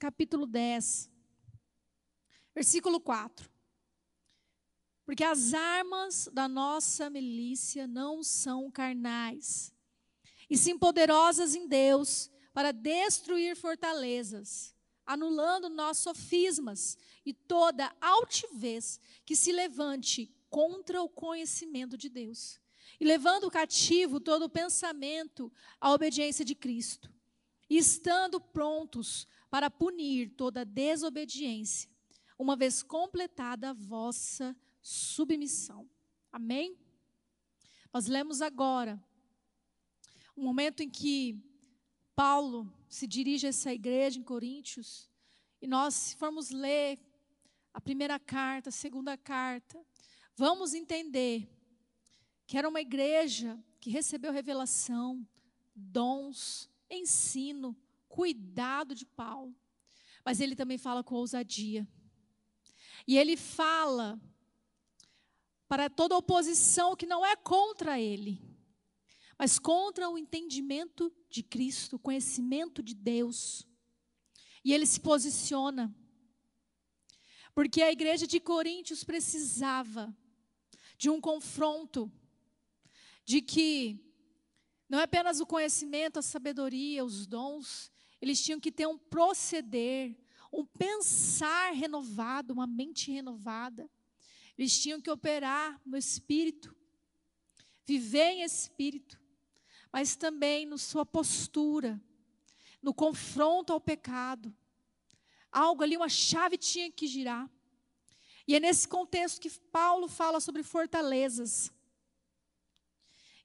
2 Coríntios capítulo 10, versículo 4. Porque as armas da nossa milícia não são carnais, e sim poderosas em Deus para destruir fortalezas, anulando nossos sofismas e toda altivez que se levante contra o conhecimento de Deus, e levando cativo todo o pensamento à obediência de Cristo, e estando prontos para punir toda desobediência, uma vez completada a vossa submissão. Amém? Nós lemos agora um momento em que Paulo se dirige a essa igreja em Coríntios, e nós, se formos ler a primeira carta, a segunda carta, vamos entender que era uma igreja que recebeu revelação, dons, ensino, cuidado de Paulo. Mas ele também fala com ousadia. E ele fala para toda oposição que não é contra ele, mas contra o entendimento de Cristo, o conhecimento de Deus. E ele se posiciona. Porque a igreja de Coríntios precisava de um confronto, de que não é apenas o conhecimento, a sabedoria, os dons, eles tinham que ter um proceder, um pensar renovado, uma mente renovada. Eles tinham que operar no espírito, viver em espírito, mas também na sua postura, no confronto ao pecado. Algo ali, uma chave tinha que girar. E é nesse contexto que Paulo fala sobre fortalezas.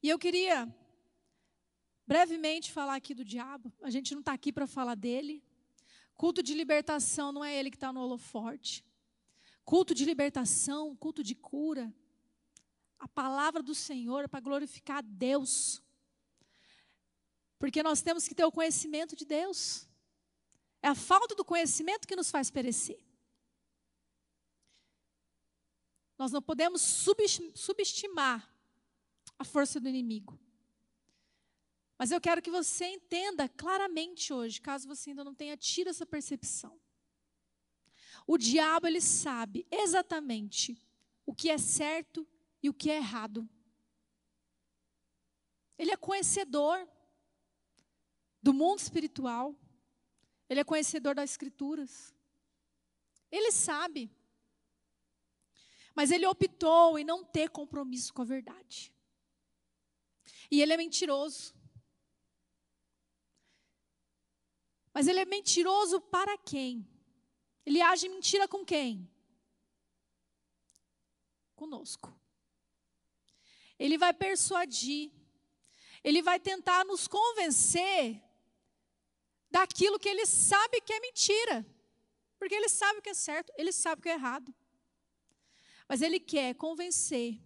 E eu queria brevemente falar aqui do diabo. A gente não está aqui para falar dele. Culto de libertação não é ele que está no holoforte culto de libertação, culto de cura. A palavra do Senhor é para glorificar a Deus. Porque nós temos que ter o conhecimento de Deus. É a falta do conhecimento que nos faz perecer. Nós não podemos subestimar a força do inimigo. Mas eu quero que você entenda claramente hoje, caso você ainda não tenha tido essa percepção. O diabo ele sabe exatamente o que é certo e o que é errado. Ele é conhecedor do mundo espiritual. Ele é conhecedor das escrituras. Ele sabe. Mas ele optou em não ter compromisso com a verdade. E ele é mentiroso. Mas ele é mentiroso para quem? Ele age mentira com quem? Conosco. Ele vai persuadir, ele vai tentar nos convencer daquilo que ele sabe que é mentira. Porque ele sabe o que é certo, ele sabe o que é errado. Mas ele quer convencer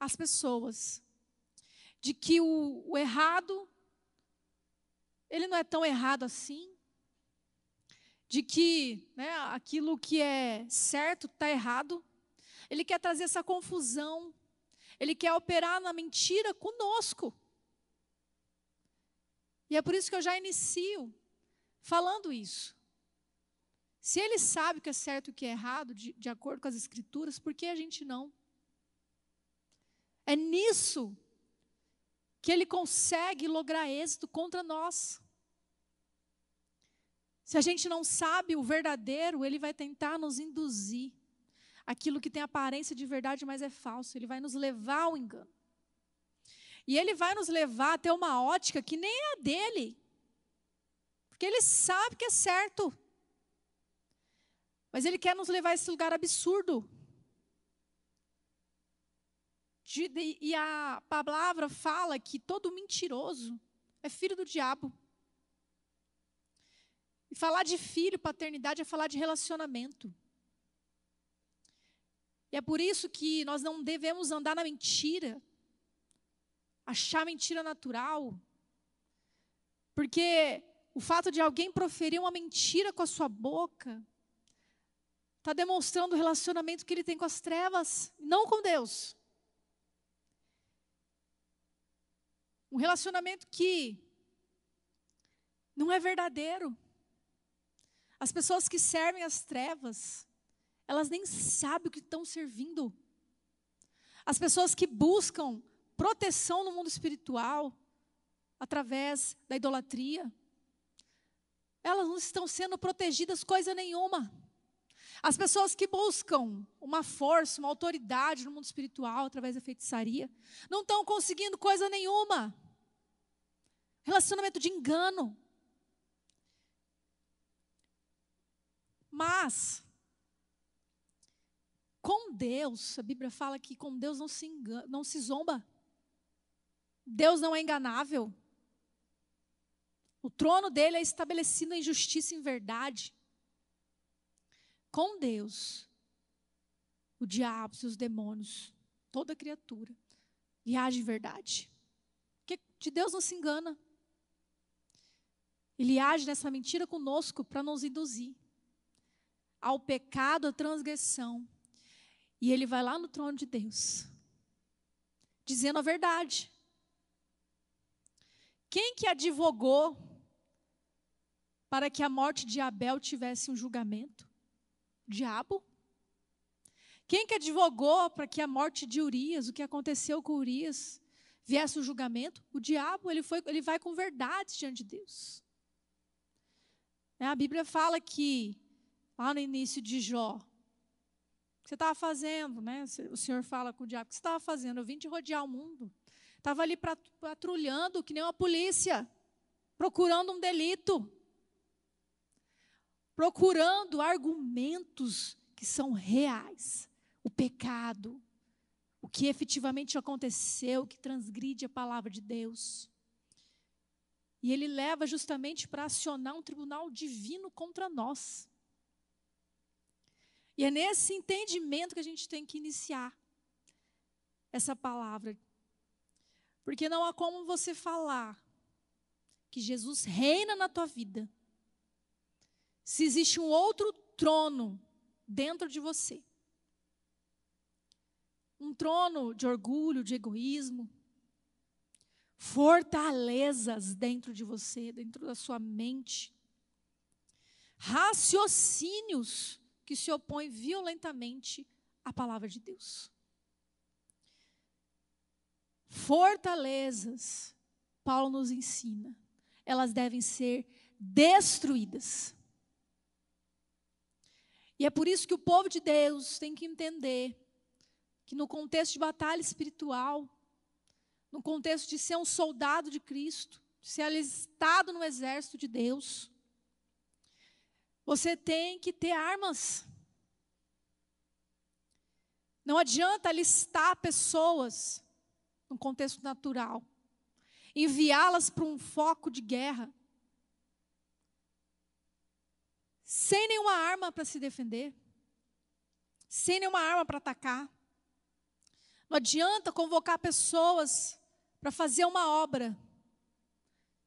as pessoas de que o, o errado, ele não é tão errado assim, de que né, aquilo que é certo está errado. Ele quer trazer essa confusão. Ele quer operar na mentira conosco. E é por isso que eu já inicio falando isso. Se ele sabe o que é certo e o que é errado, de, de acordo com as Escrituras, por que a gente não? É nisso que ele consegue lograr êxito contra nós. Se a gente não sabe o verdadeiro, ele vai tentar nos induzir. Aquilo que tem aparência de verdade, mas é falso. Ele vai nos levar ao engano. E ele vai nos levar a ter uma ótica que nem é a dele. Porque ele sabe que é certo. Mas ele quer nos levar a esse lugar absurdo. De, e a palavra fala que todo mentiroso é filho do diabo. E falar de filho, paternidade, é falar de relacionamento. E é por isso que nós não devemos andar na mentira, achar mentira natural, porque o fato de alguém proferir uma mentira com a sua boca está demonstrando o relacionamento que ele tem com as trevas, não com Deus. Um relacionamento que não é verdadeiro. As pessoas que servem as trevas, elas nem sabem o que estão servindo. As pessoas que buscam proteção no mundo espiritual, através da idolatria, elas não estão sendo protegidas coisa nenhuma. As pessoas que buscam uma força, uma autoridade no mundo espiritual através da feitiçaria, não estão conseguindo coisa nenhuma. Relacionamento de engano. Mas, com Deus, a Bíblia fala que com Deus não se, engana, não se zomba. Deus não é enganável. O trono dele é estabelecido em justiça e em verdade. Com Deus, o diabo, os demônios, toda criatura, e age em verdade. Porque de Deus não se engana. Ele age nessa mentira conosco para nos induzir ao pecado, à transgressão. E ele vai lá no trono de Deus, dizendo a verdade. Quem que advogou para que a morte de Abel tivesse um julgamento? Diabo. Quem que advogou para que a morte de Urias, o que aconteceu com Urias, viesse o julgamento? O diabo, ele, foi, ele vai com verdade diante de Deus. É, a Bíblia fala que lá no início de Jó. O que você estava fazendo, né? O Senhor fala com o diabo, o que você estava fazendo? Eu vim te rodear o mundo. Estava ali patrulhando, que nem uma polícia, procurando um delito. Procurando argumentos que são reais. O pecado, o que efetivamente aconteceu, que transgride a palavra de Deus. E ele leva justamente para acionar um tribunal divino contra nós. E é nesse entendimento que a gente tem que iniciar essa palavra. Porque não há como você falar que Jesus reina na tua vida se existe um outro trono dentro de você. Um trono de orgulho, de egoísmo, fortalezas dentro de você, dentro da sua mente, raciocínios que se opõe violentamente à palavra de Deus. Fortalezas, Paulo nos ensina, elas devem ser destruídas. E é por isso que o povo de Deus tem que entender que no contexto de batalha espiritual, no contexto de ser um soldado de Cristo, de ser alistado no exército de Deus, você tem que ter armas. Não adianta listar pessoas no contexto natural, enviá-las para um foco de guerra, sem nenhuma arma para se defender, sem nenhuma arma para atacar. Não adianta convocar pessoas para fazer uma obra,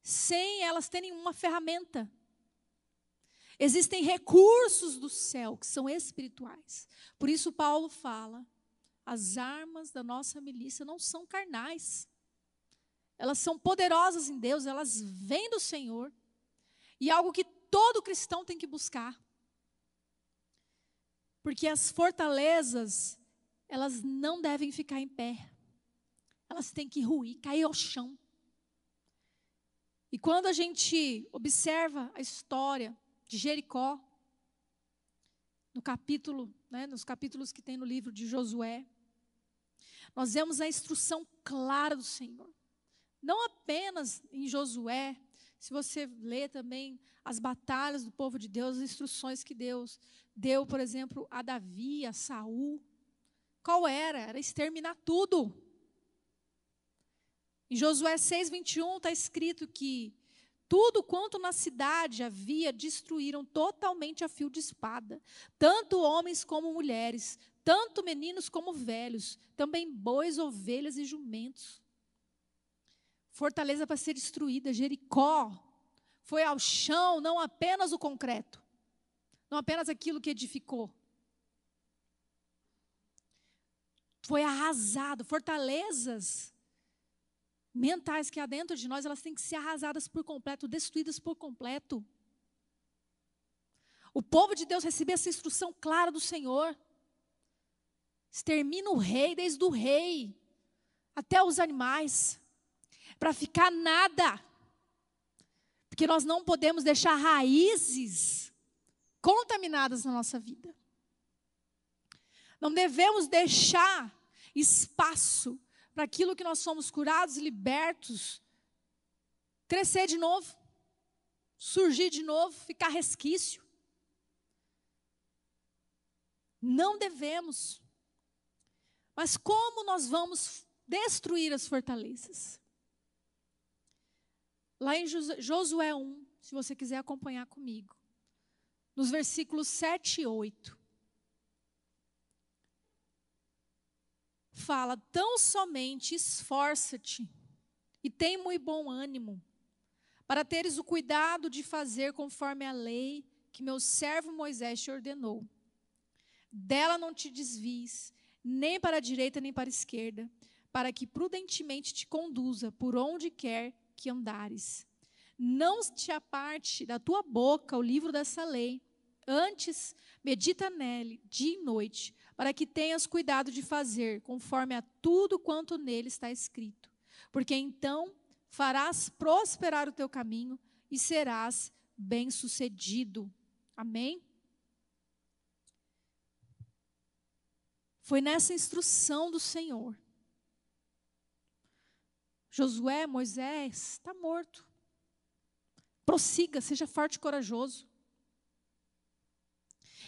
sem elas terem uma ferramenta. Existem recursos do céu que são espirituais. Por isso, Paulo fala: as armas da nossa milícia não são carnais. Elas são poderosas em Deus, elas vêm do Senhor. E é algo que todo cristão tem que buscar. Porque as fortalezas, elas não devem ficar em pé. Elas têm que ruir, cair ao chão. E quando a gente observa a história de Jericó, no capítulo, né, nos capítulos que tem no livro de Josué, nós vemos a instrução clara do Senhor. Não apenas em Josué, se você lê também as batalhas do povo de Deus, as instruções que Deus deu, por exemplo, a Davi, a Saul, qual era? Era exterminar tudo. Em Josué 6:21 está escrito que Tudo quanto na cidade havia destruíram totalmente a fio de espada, tanto homens como mulheres, tanto meninos como velhos, também bois, ovelhas e jumentos. Fortaleza para ser destruída, Jericó foi ao chão, não apenas o concreto, não apenas aquilo que edificou. Foi arrasado, fortalezas mentais que há dentro de nós, elas têm que ser arrasadas por completo, destruídas por completo. O povo de Deus recebeu essa instrução clara do Senhor. Extermina o rei, desde o rei até os animais, para ficar nada. Porque nós não podemos deixar raízes contaminadas na nossa vida. Não devemos deixar espaço para aquilo que nós somos curados e libertos crescer de novo, surgir de novo, ficar resquício. Não devemos. Mas como nós vamos destruir as fortalezas? Lá em Josué 1, se você quiser acompanhar comigo, nos versículos 7 e 8. Fala: tão somente esforça-te e tem muito bom ânimo, para teres o cuidado de fazer conforme a lei que meu servo Moisés te ordenou. Dela não te desvies, nem para a direita nem para a esquerda, para que prudentemente te conduza por onde quer que andares. Não te aparte da tua boca o livro dessa lei, antes medita nele dia e noite, para que tenhas cuidado de fazer conforme a tudo quanto nele está escrito. Porque então farás prosperar o teu caminho e serás bem-sucedido. Amém? Foi nessa instrução do Senhor. Josué, Moisés, está morto. Prossiga, seja forte e corajoso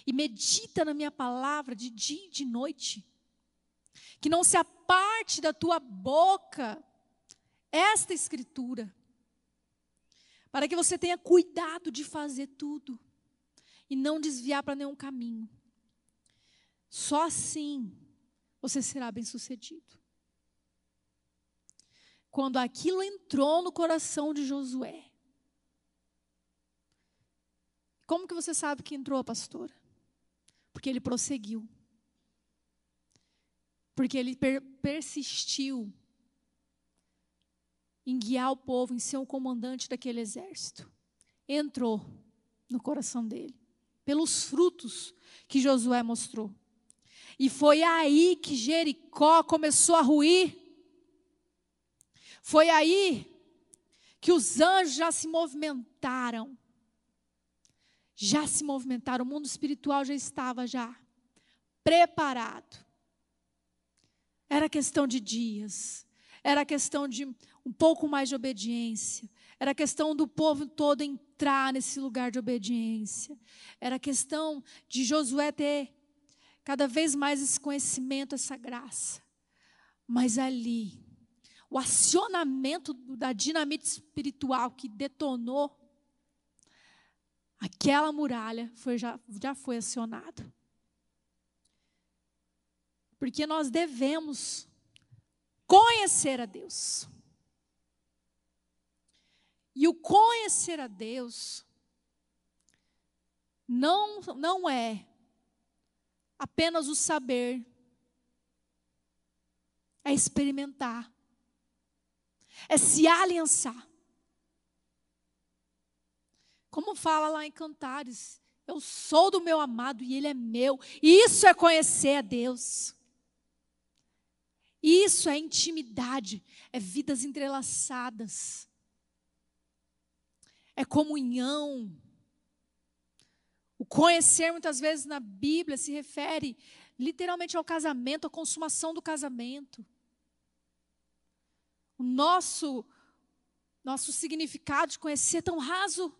e medita na minha palavra de dia e de noite. Que não se aparte da tua boca esta escritura, para que você tenha cuidado de fazer tudo e não desviar para nenhum caminho. Só assim você será bem-sucedido. Quando aquilo entrou no coração de Josué, como que você sabe que entrou, pastora? Porque ele prosseguiu. Porque ele per persistiu em guiar o povo, em ser o comandante daquele exército. Entrou no coração dele, pelos frutos que Josué mostrou. E foi aí que Jericó começou a ruir. Foi aí que os anjos já se movimentaram já se movimentaram, o mundo espiritual já estava já preparado. Era questão de dias, era questão de um pouco mais de obediência, era questão do povo todo entrar nesse lugar de obediência, era questão de Josué ter cada vez mais esse conhecimento, essa graça. Mas ali, o acionamento da dinamite espiritual que detonou aquela muralha foi, já, já foi acionada. Porque nós devemos conhecer a Deus. E o conhecer a Deus não, não é apenas o saber, é experimentar, é se aliançar. Como fala lá em Cantares, eu sou do meu amado e ele é meu. Isso é conhecer a Deus. Isso é intimidade, é vidas entrelaçadas. É comunhão. O conhecer muitas vezes na Bíblia se refere literalmente ao casamento, à consumação do casamento. O nosso nosso significado de conhecer é tão raso.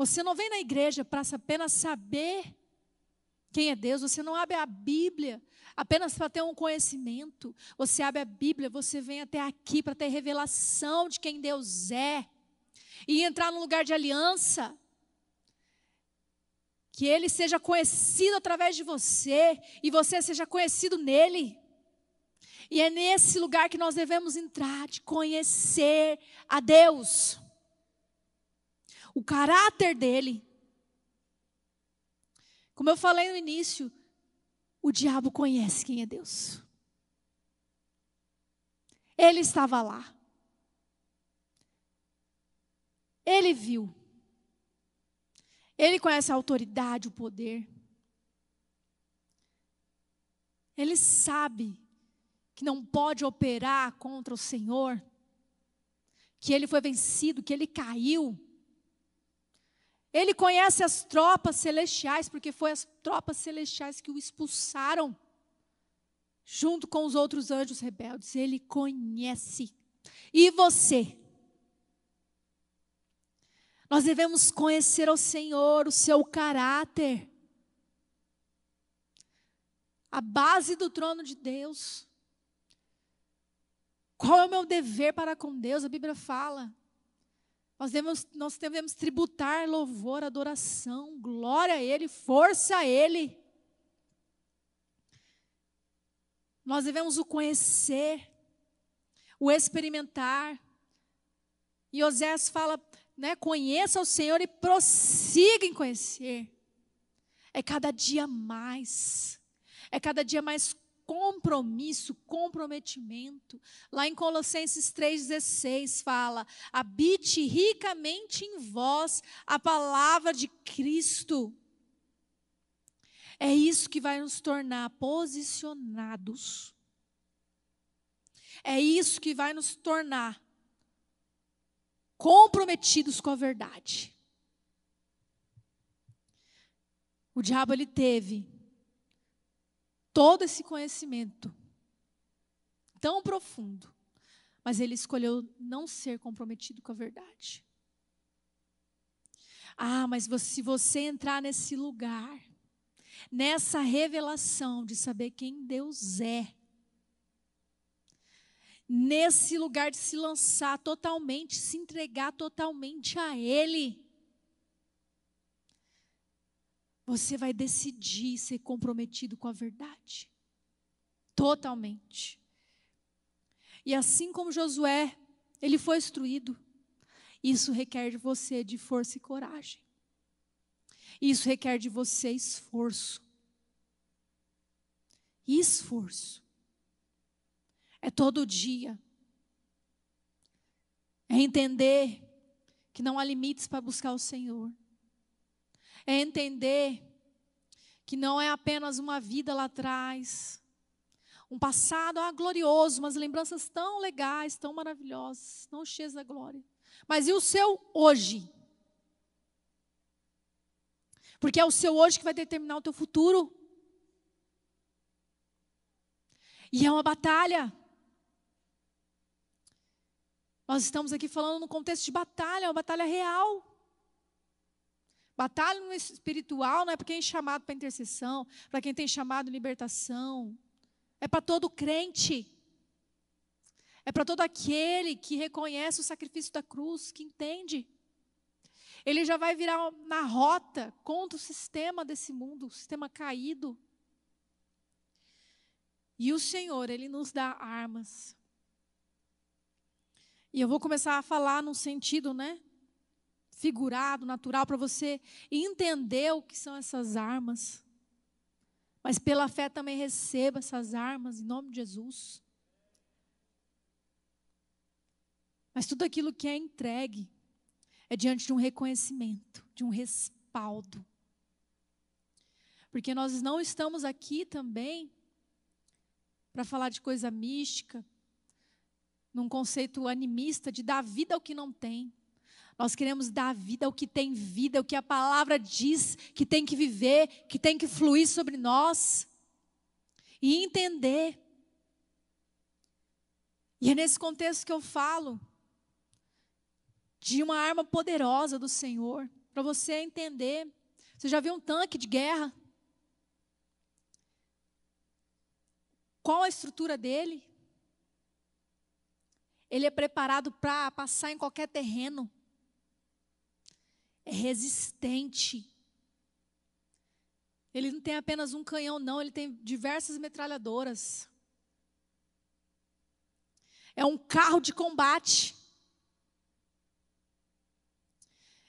Você não vem na igreja para apenas saber quem é Deus. Você não abre a Bíblia apenas para ter um conhecimento. Você abre a Bíblia, você vem até aqui para ter revelação de quem Deus é e entrar num lugar de aliança. Que Ele seja conhecido através de você e você seja conhecido nele. E é nesse lugar que nós devemos entrar, de conhecer a Deus, o caráter dele. Como eu falei no início, o diabo conhece quem é Deus. Ele estava lá. Ele viu. Ele conhece a autoridade, o poder. Ele sabe que não pode operar contra o Senhor, que ele foi vencido, que ele caiu. Ele conhece as tropas celestiais, porque foi as tropas celestiais que o expulsaram, junto com os outros anjos rebeldes. Ele conhece. E você? Nós devemos conhecer o Senhor, o seu caráter. A base do trono de Deus. Qual é o meu dever para com Deus? A Bíblia fala. Nós devemos, nós devemos tributar louvor, adoração, glória a Ele, força a Ele. Nós devemos o conhecer, o experimentar. E Osés fala, né, conheça o Senhor e prossiga em conhecer. É cada dia mais. É cada dia mais compromisso, comprometimento. Lá em Colossenses 3,16 fala: habite ricamente em vós a palavra de Cristo. É isso que vai nos tornar posicionados. É isso que vai nos tornar comprometidos com a verdade. O diabo ele teve todo esse conhecimento tão profundo, mas ele escolheu não ser comprometido com a verdade. Ah, mas se você entrar nesse lugar, nessa revelação de saber quem Deus é, nesse lugar de se lançar totalmente, se entregar totalmente a Ele, você vai decidir ser comprometido com a verdade. Totalmente. E assim como Josué, ele foi instruído. Isso requer de você de força e coragem. Isso requer de você esforço. Esforço. É todo dia. É entender que não há limites para buscar o Senhor é entender que não é apenas uma vida lá atrás, um passado ah, glorioso, umas lembranças tão legais, tão maravilhosas, tão cheias da glória. Mas e o seu hoje? Porque é o seu hoje que vai determinar o teu futuro. E é uma batalha. Nós estamos aqui falando no contexto de batalha, uma batalha real. Batalha no espiritual não é para quem é chamado para intercessão, para quem tem chamado libertação. É para todo crente. É para todo aquele que reconhece o sacrifício da cruz, que entende. Ele já vai virar na rota contra o sistema desse mundo, o sistema caído. E o Senhor, Ele nos dá armas. E eu vou começar a falar num sentido, né? Figurado, natural, para você entender o que são essas armas. Mas pela fé também receba essas armas, em nome de Jesus. Mas tudo aquilo que é entregue é diante de um reconhecimento, de um respaldo. Porque nós não estamos aqui também para falar de coisa mística, num conceito animista de dar vida ao que não tem. Nós queremos dar vida ao que tem vida, ao que a palavra diz que tem que viver, que tem que fluir sobre nós. E entender. E é nesse contexto que eu falo de uma arma poderosa do Senhor, para você entender. Você já viu um tanque de guerra? Qual a estrutura dele? Ele é preparado para passar em qualquer terreno. É resistente. Ele não tem apenas um canhão, não, ele tem diversas metralhadoras. É um carro de combate.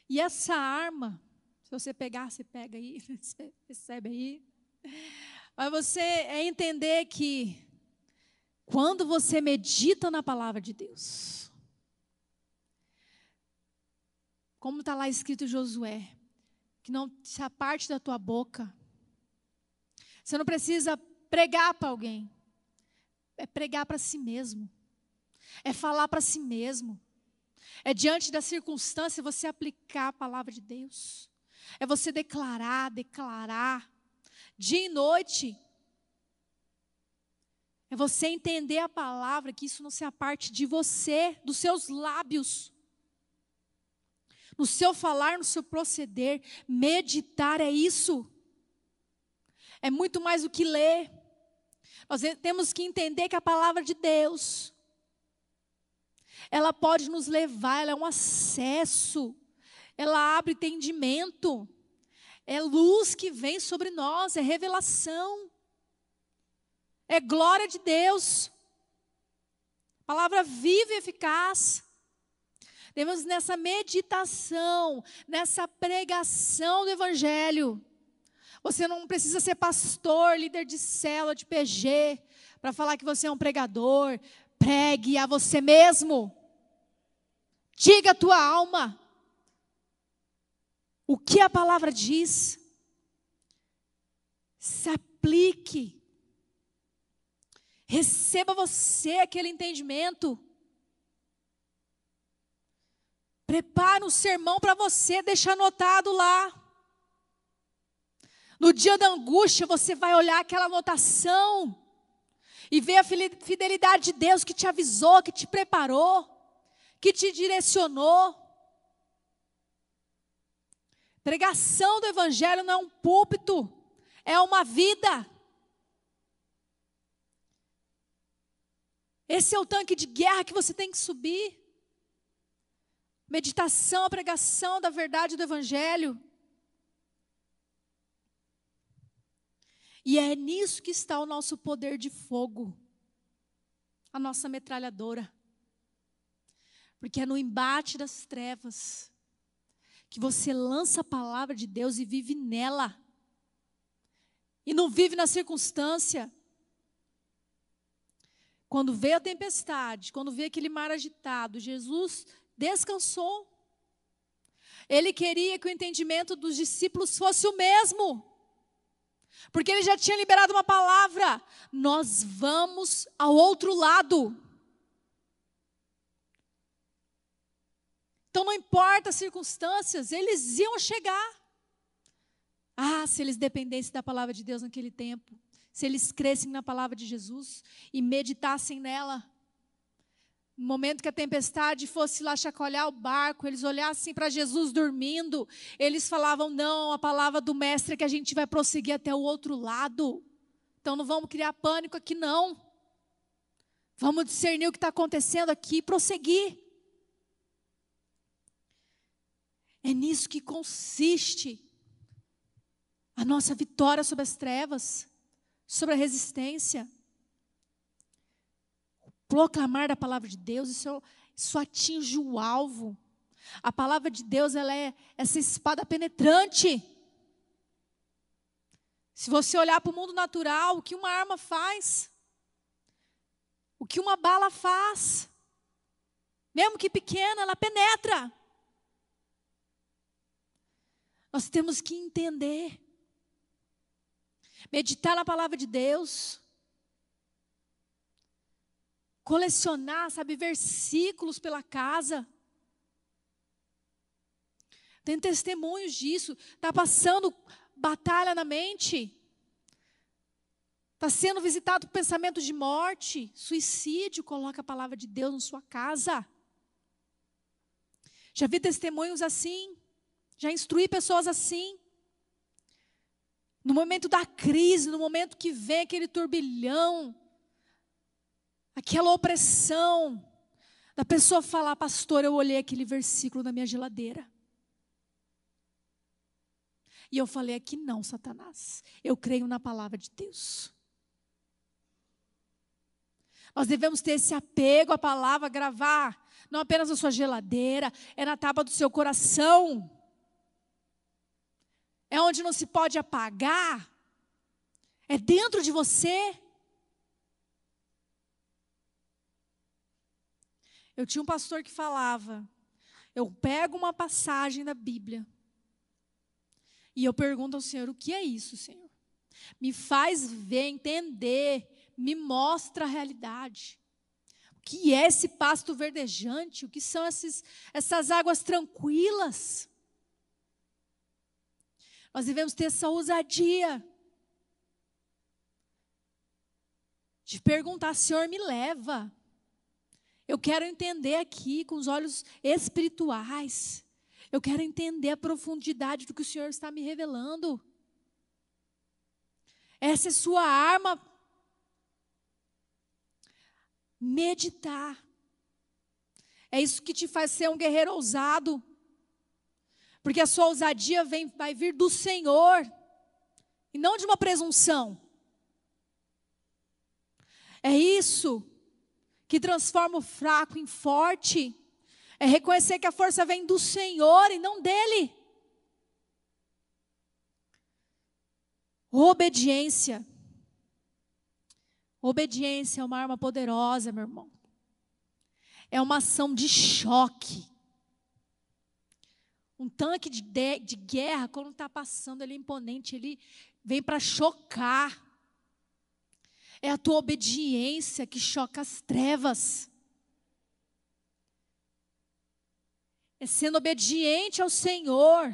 E essa arma, se você pegar, você pega aí, você recebe aí. Mas você é entender que quando você medita na palavra de Deus, como está lá escrito Josué, que não se aparte da tua boca. Você não precisa pregar para alguém, é pregar para si mesmo, é falar para si mesmo, é diante da circunstância você aplicar a palavra de Deus, é você declarar, declarar, dia e noite, é você entender a palavra, que isso não seja parte de você, dos seus lábios. No seu falar, no seu proceder. Meditar é isso. É muito mais do que ler. Nós temos que entender que a palavra de Deus, ela pode nos levar, ela é um acesso, ela abre entendimento, é luz que vem sobre nós, é revelação é glória de Deus. Palavra viva e eficaz. Devemos nessa meditação, nessa pregação do Evangelho. Você não precisa ser pastor, líder de célula, de PG, para falar que você é um pregador. Pregue a você mesmo. Diga a tua alma. O que a palavra diz. Se aplique. Receba você aquele entendimento. Prepare um sermão para você, deixa anotado lá. No dia da angústia, você vai olhar aquela anotação e ver a fidelidade de Deus que te avisou, que te preparou, que te direcionou. Pregação do Evangelho não é um púlpito, é uma vida. Esse é o tanque de guerra que você tem que subir. Meditação, a pregação da verdade do Evangelho. E é nisso que está o nosso poder de fogo, a nossa metralhadora. Porque é no embate das trevas que você lança a palavra de Deus e vive nela. E não vive na circunstância. Quando veio a tempestade, quando veio aquele mar agitado, Jesus descansou. Ele queria que o entendimento dos discípulos fosse o mesmo. Porque ele já tinha liberado uma palavra: nós vamos ao outro lado. Então não importa as circunstâncias, eles iam chegar. Ah, se eles dependessem da palavra de Deus naquele tempo se eles crescem na palavra de Jesus e meditassem nela. No momento que a tempestade fosse lá chacoalhar o barco, eles olhassem para Jesus dormindo, eles falavam: Não, a palavra do Mestre é que a gente vai prosseguir até o outro lado. Então não vamos criar pânico aqui, não. Vamos discernir o que está acontecendo aqui e prosseguir. É nisso que consiste a nossa vitória sobre as trevas sobre a resistência. Proclamar da palavra de Deus, isso, isso atinge o alvo. A palavra de Deus, ela é essa espada penetrante. Se você olhar para o mundo natural, o que uma arma faz, o que uma bala faz, mesmo que pequena, ela penetra. Nós temos que entender meditar na palavra de Deus, colecionar, sabe, versículos pela casa. Tem testemunhos disso. Está passando batalha na mente. Está sendo visitado por pensamentos de morte, suicídio. Coloca a palavra de Deus na sua casa. Já vi testemunhos assim. Já instruí pessoas assim. No momento da crise, no momento que vem aquele turbilhão, aquela opressão da pessoa falar, pastor, eu olhei aquele versículo na minha geladeira. E eu falei aqui, não, Satanás. Eu creio na palavra de Deus. Nós devemos ter esse apego à palavra, gravar, não apenas na sua geladeira, é na tábua do seu coração. É onde não se pode apagar. É dentro de você. Eu tinha um pastor que falava: eu pego uma passagem da Bíblia e eu pergunto ao Senhor: o que é isso, Senhor? Me faz ver, entender, me mostra a realidade. O que é esse pasto verdejante? O que são esses, essas águas tranquilas? Nós devemos ter essa ousadia de perguntar: Senhor, me leva. Eu quero entender aqui com os olhos espirituais. Eu quero entender a profundidade do que o Senhor está me revelando. Essa é sua arma. Meditar. É isso que te faz ser um guerreiro ousado. Porque a sua ousadia vem, vai vir do Senhor e não de uma presunção. É isso que transforma o fraco em forte. É reconhecer que a força vem do Senhor e não dele. Obediência. Obediência é uma arma poderosa, meu irmão. É uma ação de choque. Um tanque de, de, de guerra, quando está passando, ele é imponente, ele vem para chocar. É a tua obediência que choca as trevas. é sendo obediente ao Senhor,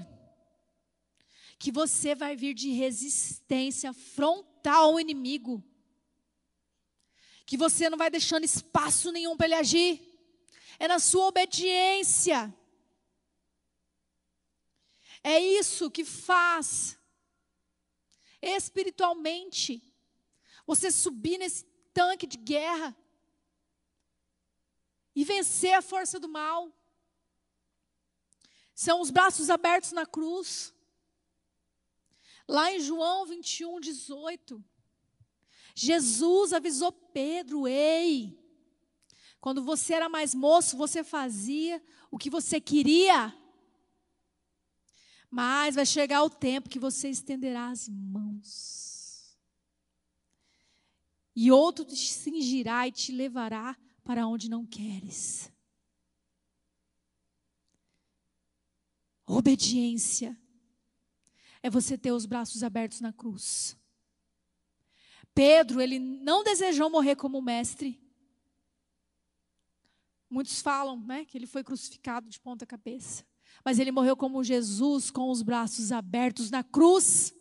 que você vai vir de resistência frontal ao inimigo. Que você não vai deixando espaço nenhum para ele agir. É na sua obediência. É isso que faz espiritualmente você subir nesse tanque de guerra e vencer a força do mal. São os braços abertos na cruz. Lá em João 21, 18, Jesus avisou Pedro: Ei, quando você era mais moço, você fazia o que você queria. Mas vai chegar o tempo que você estenderá as mãos. E outro te cingirá e te levará para onde não queres. Obediência é você ter os braços abertos na cruz. Pedro, ele não desejou morrer como mestre. Muitos falam, né, que ele foi crucificado de ponta cabeça. Mas ele morreu como Jesus, com os braços abertos na cruz.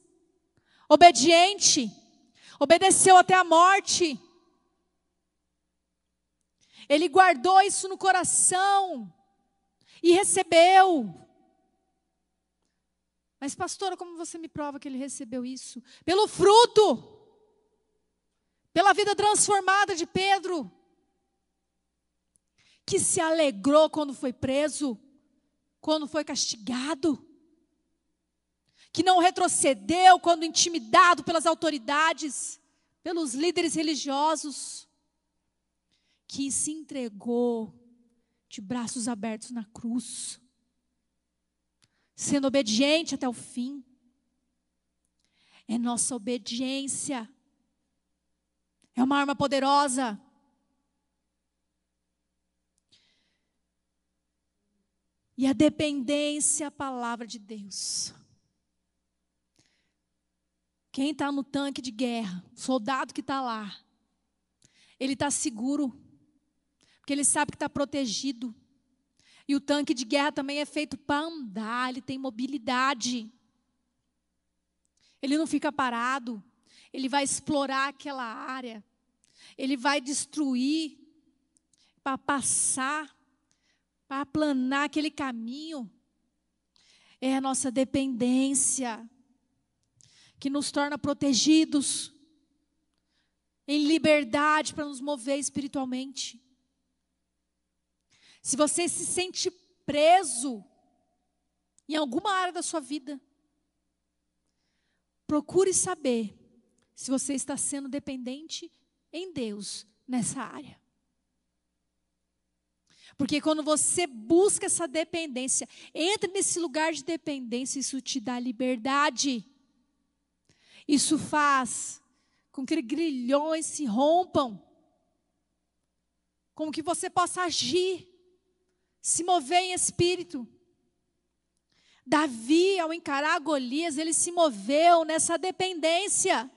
Obediente. Obedeceu até a morte. Ele guardou isso no coração e recebeu. Mas, pastora, como você me prova que ele recebeu isso? Pelo fruto, pela vida transformada de Pedro, que se alegrou quando foi preso, quando foi castigado, que não retrocedeu quando intimidado pelas autoridades, pelos líderes religiosos, que se entregou de braços abertos na cruz sendo obediente até o fim. É nossa obediência. É uma arma poderosa. E a dependência à palavra de Deus. Quem está no tanque de guerra, o soldado que está lá, ele está seguro, porque ele sabe que está protegido. E o tanque de guerra também é feito para andar, ele tem mobilidade. Ele não fica parado, ele vai explorar aquela área, ele vai destruir para passar, para aplanar aquele caminho. É a nossa dependência que nos torna protegidos. em liberdade para nos mover espiritualmente. Se você se sente preso em alguma área da sua vida, procure saber se você está sendo dependente em Deus nessa área. Porque quando você busca essa dependência, entra nesse lugar de dependência, isso te dá liberdade. Isso faz com que grilhões se rompam, com que você possa agir, se mover em espírito. Davi, ao encarar Golias, ele se moveu nessa dependência.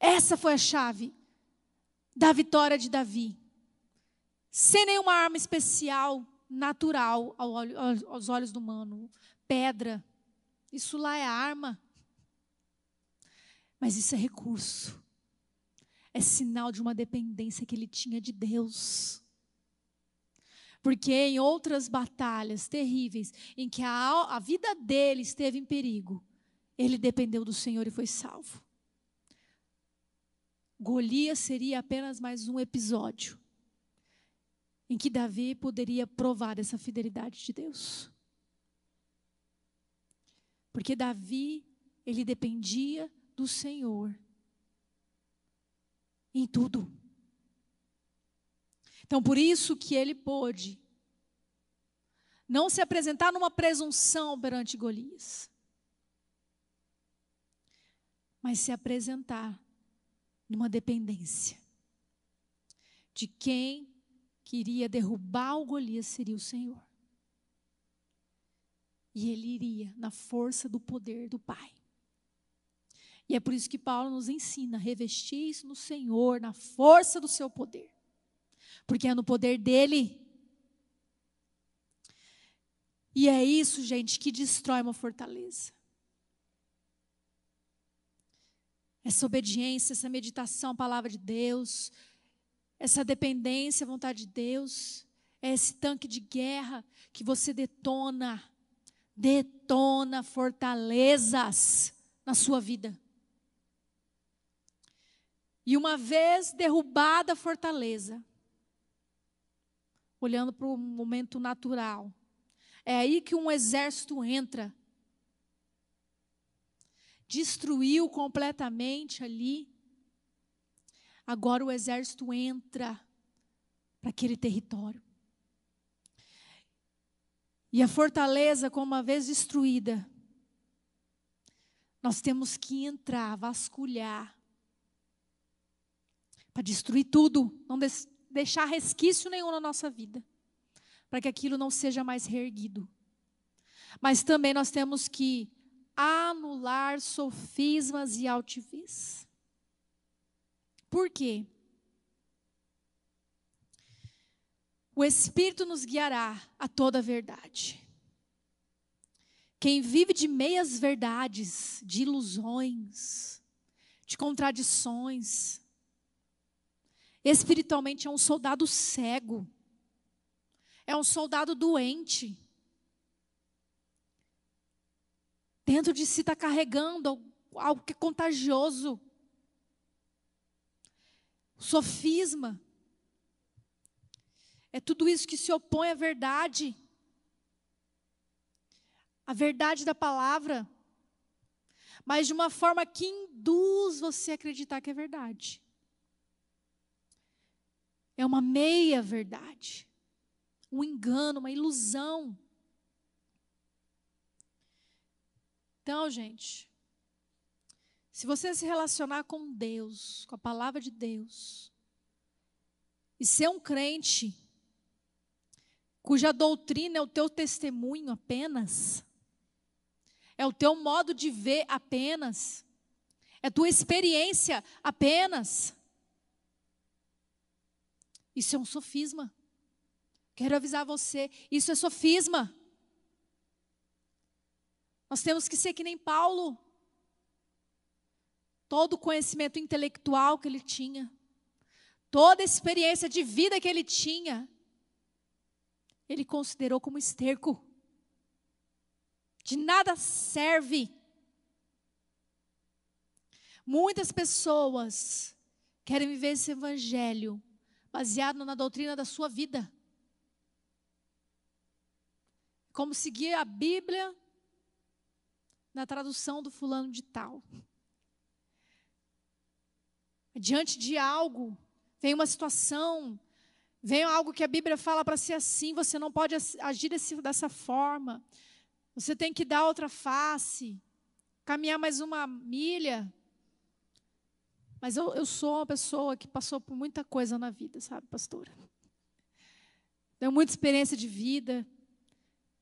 Essa foi a chave da vitória de Davi. Sem nenhuma arma especial, natural aos olhos do humano. Pedra. Isso lá é arma. Mas isso é recurso. É sinal de uma dependência que ele tinha de Deus. Porque em outras batalhas terríveis, em que a, a vida dele esteve em perigo, ele dependeu do Senhor e foi salvo. Golias seria apenas mais um episódio em que Davi poderia provar essa fidelidade de Deus. Porque Davi, ele dependia do Senhor em tudo. Então, por isso que ele pôde não se apresentar numa presunção perante Golias, mas se apresentar numa dependência de quem queria derrubar o Golias seria o Senhor. E ele iria na força do poder do Pai. E é por isso que Paulo nos ensina: revestir isso no Senhor, na força do seu poder. Porque é no poder dele. E é isso, gente, que destrói uma fortaleza. Essa obediência, essa meditação à palavra de Deus, essa dependência à vontade de Deus, é esse tanque de guerra que você detona, detona fortalezas na sua vida. E uma vez derrubada a fortaleza, olhando para o momento natural, é aí que um exército entra. Destruiu completamente ali. Agora o exército entra para aquele território. E a fortaleza, como uma vez destruída, nós temos que entrar, vasculhar, para destruir tudo, não deixar resquício nenhum na nossa vida, para que aquilo não seja mais reerguido. Mas também nós temos que anular sofismas e altivez. Por quê? O Espírito nos guiará a toda a verdade. Quem vive de meias verdades, de ilusões, de contradições, espiritualmente é um soldado cego, é um soldado doente. Dentro de si está carregando algo que é contagioso. Sofisma. É tudo isso que se opõe à verdade. A verdade da palavra. Mas de uma forma que induz você a acreditar que é verdade. É uma meia verdade, um engano, uma ilusão. Então, gente, se você se relacionar com Deus, com a palavra de Deus, e ser um crente cuja doutrina é o teu testemunho apenas, é o teu modo de ver apenas, é tua experiência apenas, isso é um sofisma. Quero avisar você, isso é sofisma. Nós temos que ser que nem Paulo. Todo o conhecimento intelectual que ele tinha, toda a experiência de vida que ele tinha, ele considerou como esterco. De nada serve. Muitas pessoas querem viver esse evangelho baseado na doutrina da sua vida. Como seguir a Bíblia na tradução do fulano de tal. Diante de algo, vem uma situação, vem algo que a Bíblia fala para ser assim, você não pode agir desse, dessa forma. Você tem que dar outra face, caminhar mais uma milha. Mas eu, eu sou uma pessoa que passou por muita coisa na vida, sabe, pastora? Tenho muita experiência de vida.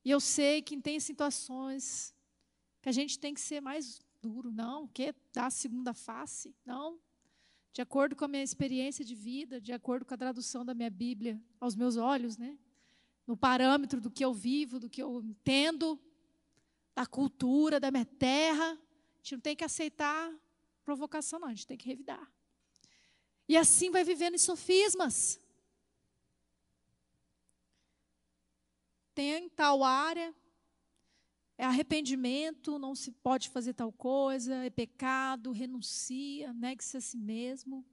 E eu sei que tem situações que a gente tem que ser mais duro. Não, que dar a segunda face. Não. De acordo com a minha experiência de vida, de acordo com a tradução da minha Bíblia aos meus olhos, né? No parâmetro do que eu vivo, do que eu entendo, da cultura, da minha terra. A gente não tem que aceitar provocação, não, a gente tem que revidar. E assim vai vivendo em sofismas. Tem tal área, é arrependimento, não se pode fazer tal coisa, é pecado, renuncia, negue-se a si mesmo.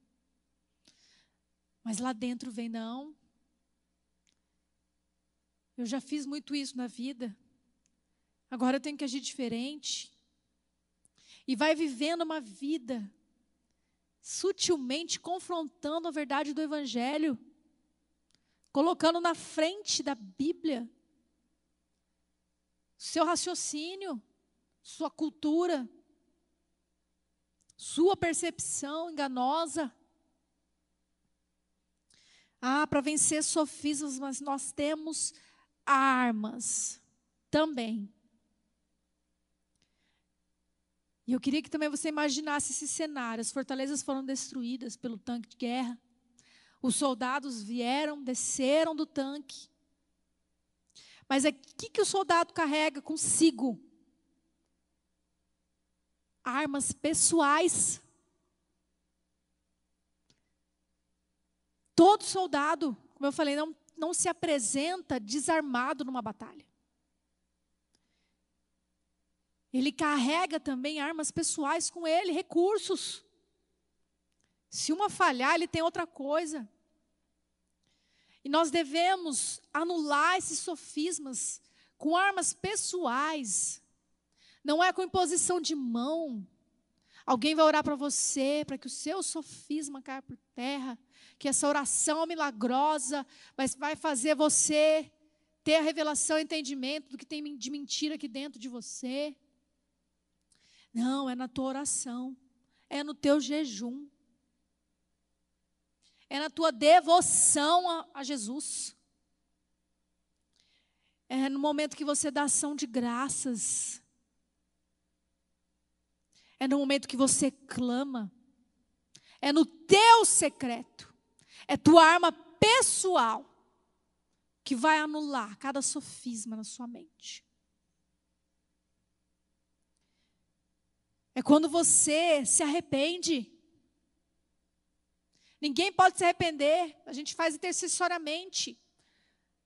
Mas lá dentro vem, não. Eu já fiz muito isso na vida. Agora eu tenho que agir diferente e vai vivendo uma vida sutilmente confrontando a verdade do Evangelho, colocando na frente da Bíblia seu raciocínio, sua cultura, sua percepção enganosa. Ah, para vencer sofismas, mas nós temos armas também. E eu queria que também você imaginasse esse cenário: as fortalezas foram destruídas pelo tanque de guerra. Os soldados vieram, desceram do tanque. Mas o que, que o soldado carrega consigo? Armas pessoais. Todo soldado, como eu falei, não, não se apresenta desarmado numa batalha. Ele carrega também armas pessoais com ele, recursos. Se uma falhar, ele tem outra coisa. E nós devemos anular esses sofismas com armas pessoais. Não é com imposição de mão. Alguém vai orar para você, para que o seu sofisma caia por terra, que essa oração milagrosa vai fazer você ter a revelação e entendimento do que tem de mentira aqui dentro de você. Não, é na tua oração, é no teu jejum, é na tua devoção a, a Jesus. É no momento que você dá ação de graças. É no momento que você clama. É no teu secreto. É tua arma pessoal que vai anular cada sofisma na sua mente. É quando você se arrepende. Ninguém pode se arrepender. A gente faz intercessoriamente.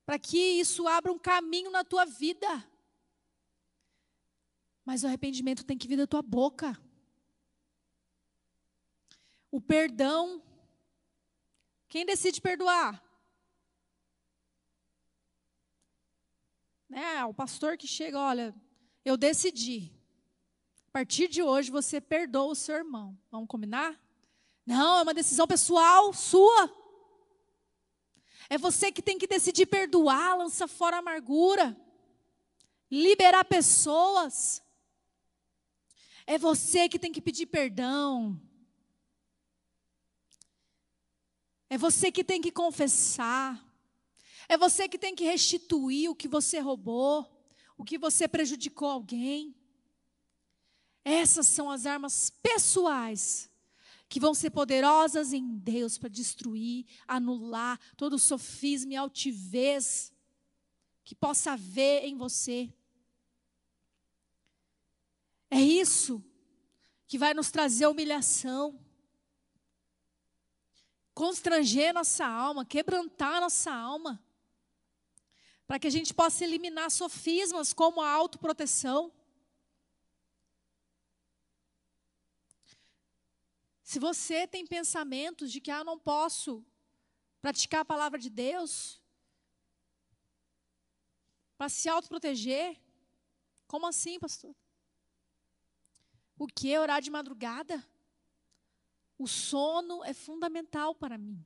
Para que isso abra um caminho na tua vida. Mas o arrependimento tem que vir da tua boca. O perdão. Quem decide perdoar? Né, o pastor que chega, olha, eu decidi partir de hoje você perdoa o seu irmão. Vamos combinar? Não, é uma decisão pessoal sua. É você que tem que decidir perdoar, lançar fora a amargura, liberar pessoas. É você que tem que pedir perdão. É você que tem que confessar. É você que tem que restituir o que você roubou, o que você prejudicou alguém. Essas são as armas pessoais que vão ser poderosas em Deus para destruir, anular todo o sofisma e altivez que possa haver em você. É isso que vai nos trazer humilhação, constranger nossa alma, quebrantar nossa alma, para que a gente possa eliminar sofismas como a autoproteção Se você tem pensamentos de que ah, não posso praticar a palavra de Deus para se autoproteger, como assim, pastor? O que? Orar de madrugada? O sono é fundamental para mim.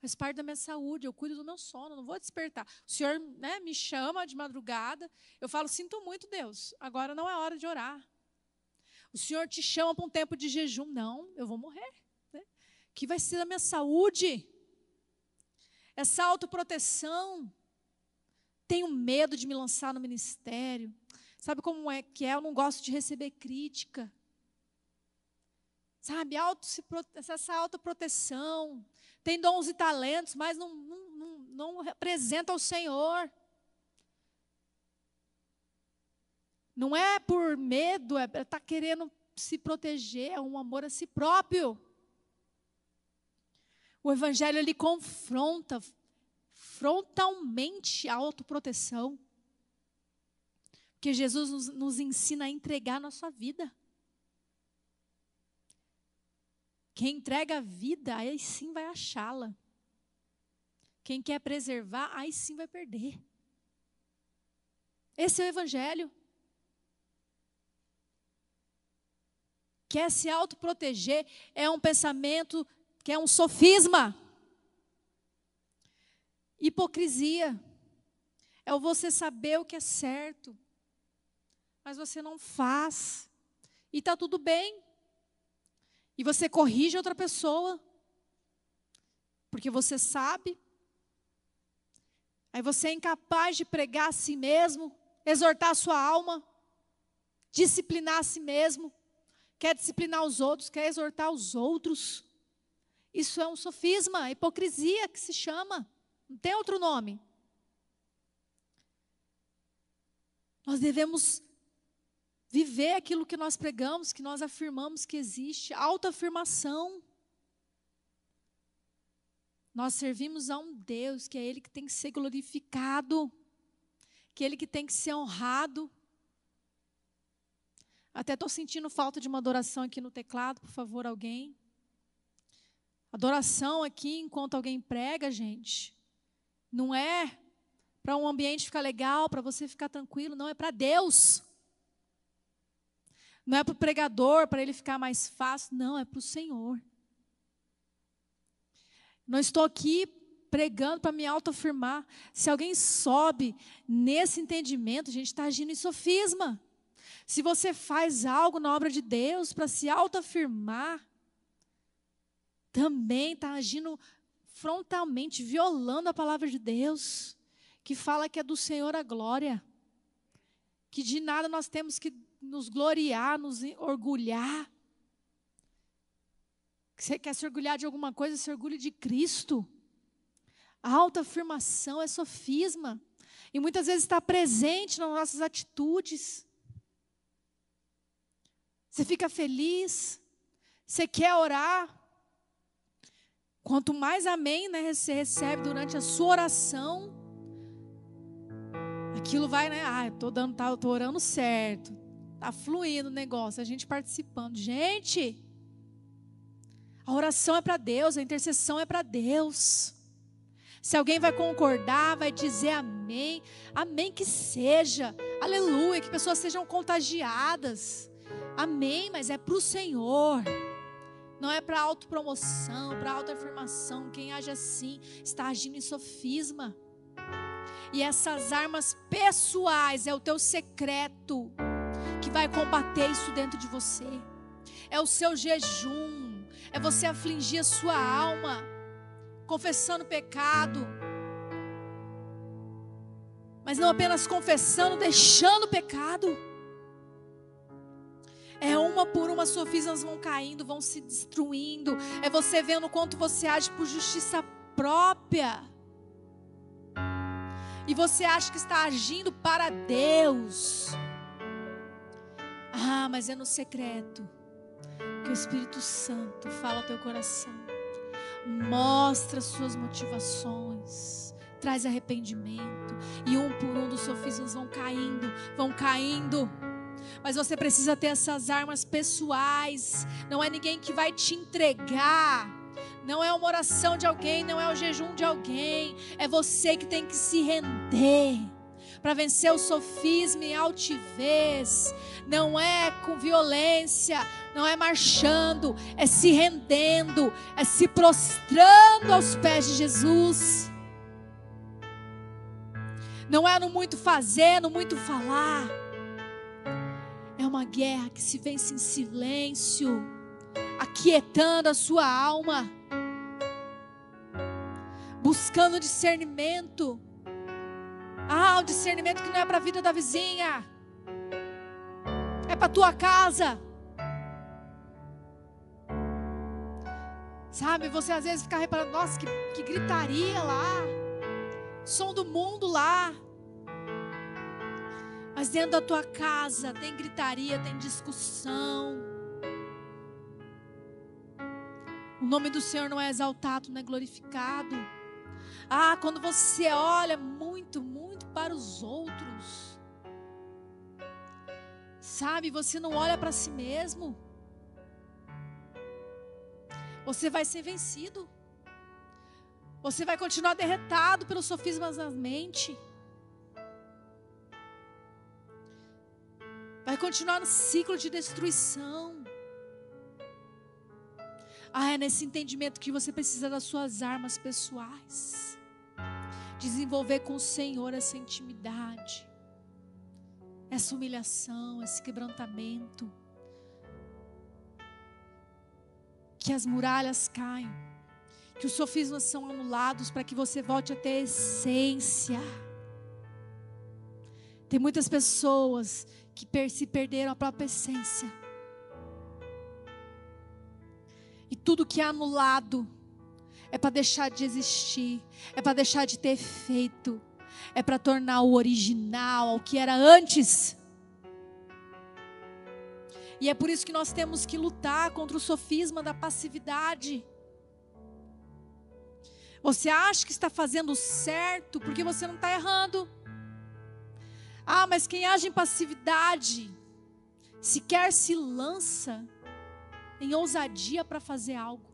Faz parte da minha saúde, eu cuido do meu sono, não vou despertar. O Senhor né, me chama de madrugada, eu falo, sinto muito, Deus, agora não é hora de orar. O Senhor te chama para um tempo de jejum, não, eu vou morrer. Né? Que vai ser da minha saúde? Essa autoproteção. Tenho medo de me lançar no ministério. Sabe como é que é? Eu não gosto de receber crítica. Sabe, auto essa autoproteção. Tem dons e talentos, mas não, não, não, não representa o Senhor. Não é por medo, é estar tá querendo se proteger, é um amor a si próprio. O Evangelho ele confronta frontalmente a autoproteção. Porque Jesus nos, nos ensina a entregar a nossa vida. Quem entrega a vida, aí sim vai achá-la. Quem quer preservar, aí sim vai perder. Esse é o Evangelho. Quer se autoproteger é um pensamento que é um sofisma. Hipocrisia é você saber o que é certo, mas você não faz. E está tudo bem e você corrige outra pessoa, porque você sabe. Aí você é incapaz de pregar a si mesmo, exortar a sua alma, disciplinar a si mesmo, quer disciplinar os outros, quer exortar os outros. Isso é um sofisma, hipocrisia que se chama, não tem outro nome. Nós devemos viver aquilo que nós pregamos, que nós afirmamos que existe, autoafirmação. Nós servimos a um Deus que é Ele que tem que ser glorificado, que é Ele que tem que ser honrado. Até estou sentindo falta de uma adoração aqui no teclado, por favor, alguém. Adoração aqui, enquanto alguém prega, gente, não é para um ambiente ficar legal, para você ficar tranquilo, não, é para Deus. Não é para o pregador, para ele ficar mais fácil. Não, é para o Senhor. Não estou aqui pregando para me autoafirmar. Se alguém sobe nesse entendimento, a gente está agindo em sofisma. Se você faz algo na obra de Deus para se autoafirmar, também está agindo frontalmente, violando a palavra de Deus, que fala que é do Senhor a glória, que de nada nós temos que nos gloriar, nos orgulhar. Você quer se orgulhar de alguma coisa, se orgulhe de Cristo. A autoafirmação é sofisma. E muitas vezes está presente nas nossas atitudes. Você fica feliz, você quer orar. Quanto mais amém né, você recebe durante a sua oração, aquilo vai, né? Ah, estou dando, tá, tô orando certo, Está fluindo o negócio, a gente participando. Gente, a oração é para Deus, a intercessão é para Deus. Se alguém vai concordar, vai dizer amém, amém que seja, aleluia, que pessoas sejam contagiadas, amém, mas é para o Senhor, não é para autopromoção, para autoafirmação. Quem age assim está agindo em sofisma. E essas armas pessoais é o teu secreto que vai combater isso dentro de você. É o seu jejum, é você afligir a sua alma, confessando pecado. Mas não apenas confessando, deixando o pecado. É uma por uma, suas vidas vão caindo, vão se destruindo. É você vendo quanto você age por justiça própria. E você acha que está agindo para Deus. Ah, mas é no secreto que o Espírito Santo fala ao teu coração. Mostra suas motivações. Traz arrependimento. E um por um dos sofismas vão caindo, vão caindo. Mas você precisa ter essas armas pessoais. Não é ninguém que vai te entregar. Não é uma oração de alguém, não é o jejum de alguém. É você que tem que se render para vencer o sofisma e altivez. Não é com violência, não é marchando, é se rendendo, é se prostrando aos pés de Jesus. Não é no muito fazer, no muito falar. É uma guerra que se vence em silêncio, aquietando a sua alma, buscando discernimento ah, o discernimento que não é para a vida da vizinha, é para tua casa. Sabe, você às vezes fica reparando, nossa, que, que gritaria lá, som do mundo lá. Mas dentro da tua casa tem gritaria, tem discussão. O nome do Senhor não é exaltado, não é glorificado. Ah, quando você olha muito, muito para os outros. Sabe, você não olha para si mesmo. Você vai ser vencido. Você vai continuar derretado pelos sofismas da mente. Vai continuar no ciclo de destruição. Ah, é nesse entendimento que você precisa das suas armas pessoais desenvolver com o Senhor essa intimidade, essa humilhação, esse quebrantamento. Que as muralhas caem, que os sofismas são anulados para que você volte a ter essência. Tem muitas pessoas que se perderam a própria essência. E tudo que é anulado é para deixar de existir, é para deixar de ter efeito, é para tornar o original, o que era antes. E é por isso que nós temos que lutar contra o sofisma da passividade. Você acha que está fazendo certo porque você não está errando. Ah, mas quem age em passividade sequer se lança em ousadia para fazer algo.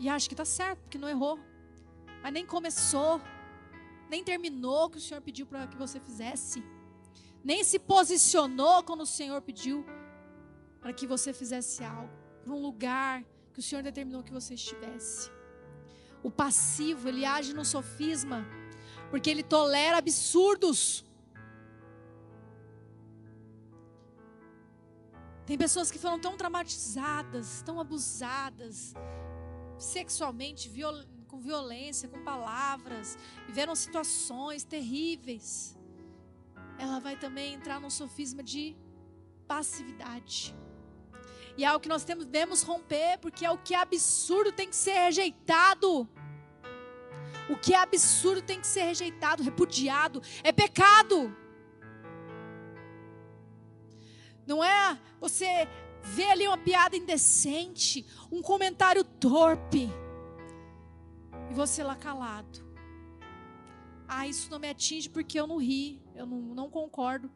E acha que está certo, porque não errou. Mas nem começou, nem terminou o que o Senhor pediu para que você fizesse. Nem se posicionou quando o Senhor pediu para que você fizesse algo. Para um lugar que o Senhor determinou que você estivesse. O passivo, ele age no sofisma, porque ele tolera absurdos. Tem pessoas que foram tão traumatizadas, tão abusadas, sexualmente, viol com violência, com palavras, viveram situações terríveis, ela vai também entrar num sofisma de passividade. E é algo que nós temos, devemos romper, porque é o que é absurdo tem que ser rejeitado. O que é absurdo tem que ser rejeitado, repudiado, é pecado. Não é você vê ali uma piada indecente, um comentário torpe, e você lá calado. Ah, isso não me atinge porque eu não ri, eu não, não concordo.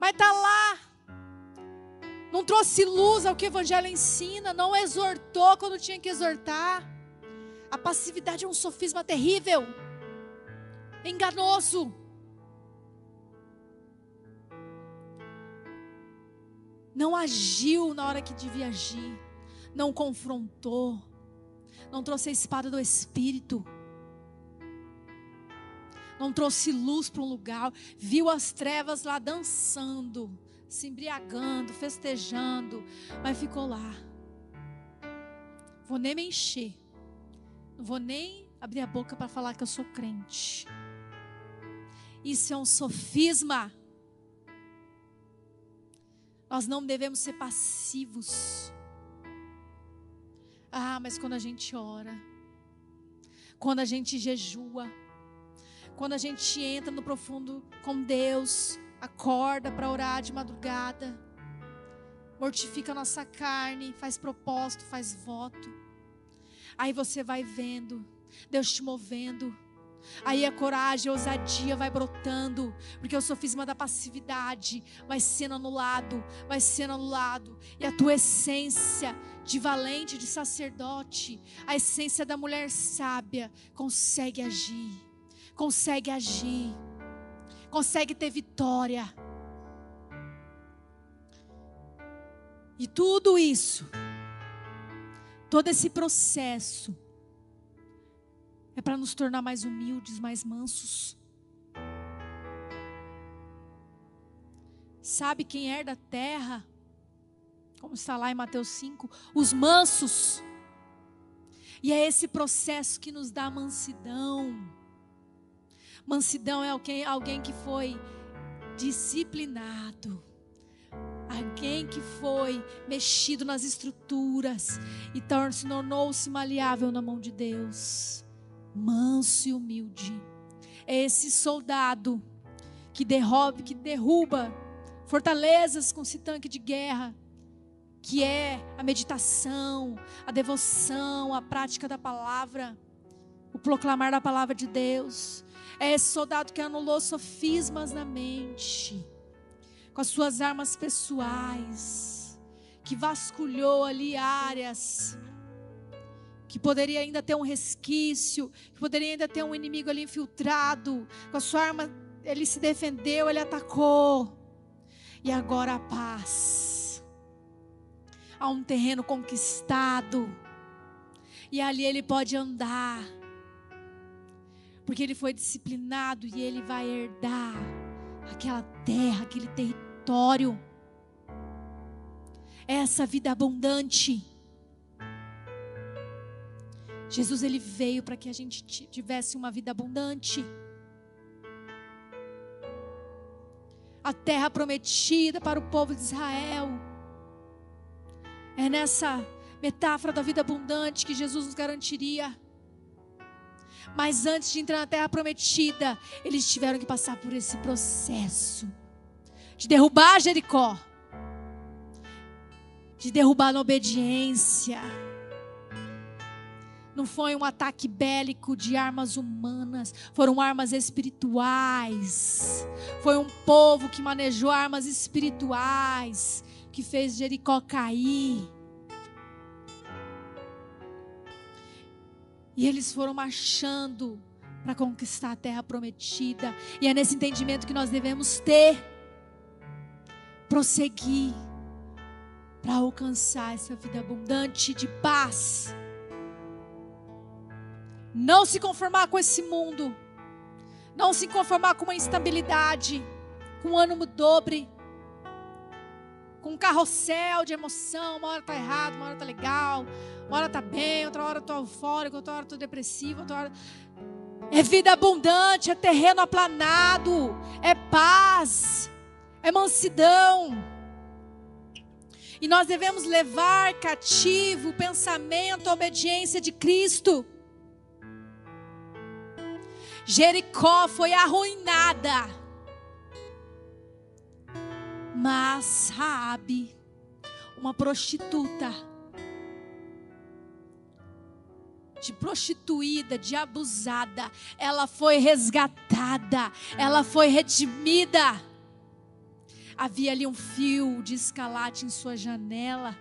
Mas tá lá. Não trouxe luz ao que o evangelho ensina, não exortou quando tinha que exortar. A passividade é um sofisma terrível, enganoso. não agiu na hora que devia agir, não confrontou, não trouxe a espada do Espírito, não trouxe luz para um lugar, viu as trevas lá dançando, se embriagando, festejando, mas ficou lá. Vou nem me encher, não vou nem abrir a boca para falar que eu sou crente. Isso é um sofisma. Nós não devemos ser passivos. Ah, mas quando a gente ora, quando a gente jejua, quando a gente entra no profundo com Deus, acorda para orar de madrugada, mortifica a nossa carne, faz propósito, faz voto. Aí você vai vendo Deus te movendo, Aí a coragem, a ousadia vai brotando, porque o sofisma da passividade. Vai sendo anulado, vai sendo anulado, e a tua essência de valente, de sacerdote, a essência da mulher sábia consegue agir, consegue agir, consegue ter vitória. E tudo isso, todo esse processo, é para nos tornar mais humildes, mais mansos. Sabe quem herda a terra? Como está lá em Mateus 5, os mansos. E é esse processo que nos dá mansidão. Mansidão é alguém, alguém que foi disciplinado. Alguém que foi mexido nas estruturas e tornou-se maleável na mão de Deus manso e humilde. É esse soldado que derruba, que derruba fortalezas com esse tanque de guerra, que é a meditação, a devoção, a prática da palavra, o proclamar da palavra de Deus. É esse soldado que anulou sofismas na mente, com as suas armas pessoais, que vasculhou ali áreas que poderia ainda ter um resquício, que poderia ainda ter um inimigo ali infiltrado. Com a sua arma, ele se defendeu, ele atacou. E agora a paz. Há um terreno conquistado. E ali ele pode andar. Porque ele foi disciplinado e ele vai herdar aquela terra, aquele território. Essa vida abundante Jesus ele veio para que a gente tivesse uma vida abundante. A terra prometida para o povo de Israel. É nessa metáfora da vida abundante que Jesus nos garantiria. Mas antes de entrar na terra prometida, eles tiveram que passar por esse processo de derrubar Jericó, de derrubar na obediência não foi um ataque bélico de armas humanas, foram armas espirituais. Foi um povo que manejou armas espirituais, que fez Jericó cair. E eles foram marchando para conquistar a terra prometida. E é nesse entendimento que nós devemos ter, prosseguir para alcançar essa vida abundante de paz não se conformar com esse mundo. Não se conformar com uma instabilidade, com ânimo dobre, com um carrossel de emoção. Uma hora está errado, uma hora está legal, uma hora está bem, outra hora estou eufórico, outra hora estou depressivo, outra hora. É vida abundante, é terreno aplanado, é paz, é mansidão. E nós devemos levar cativo o pensamento, a obediência de Cristo. Jericó foi arruinada. Mas Raabe, uma prostituta, de prostituída, de abusada, ela foi resgatada, ela foi redimida. Havia ali um fio de escalate em sua janela,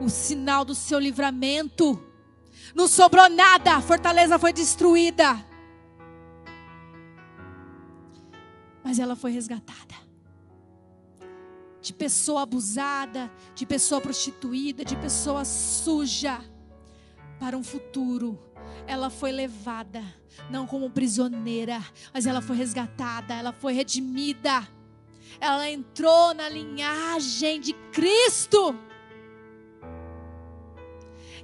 o sinal do seu livramento. Não sobrou nada, a fortaleza foi destruída. mas ela foi resgatada. De pessoa abusada, de pessoa prostituída, de pessoa suja, para um futuro. Ela foi levada, não como prisioneira, mas ela foi resgatada, ela foi redimida. Ela entrou na linhagem de Cristo.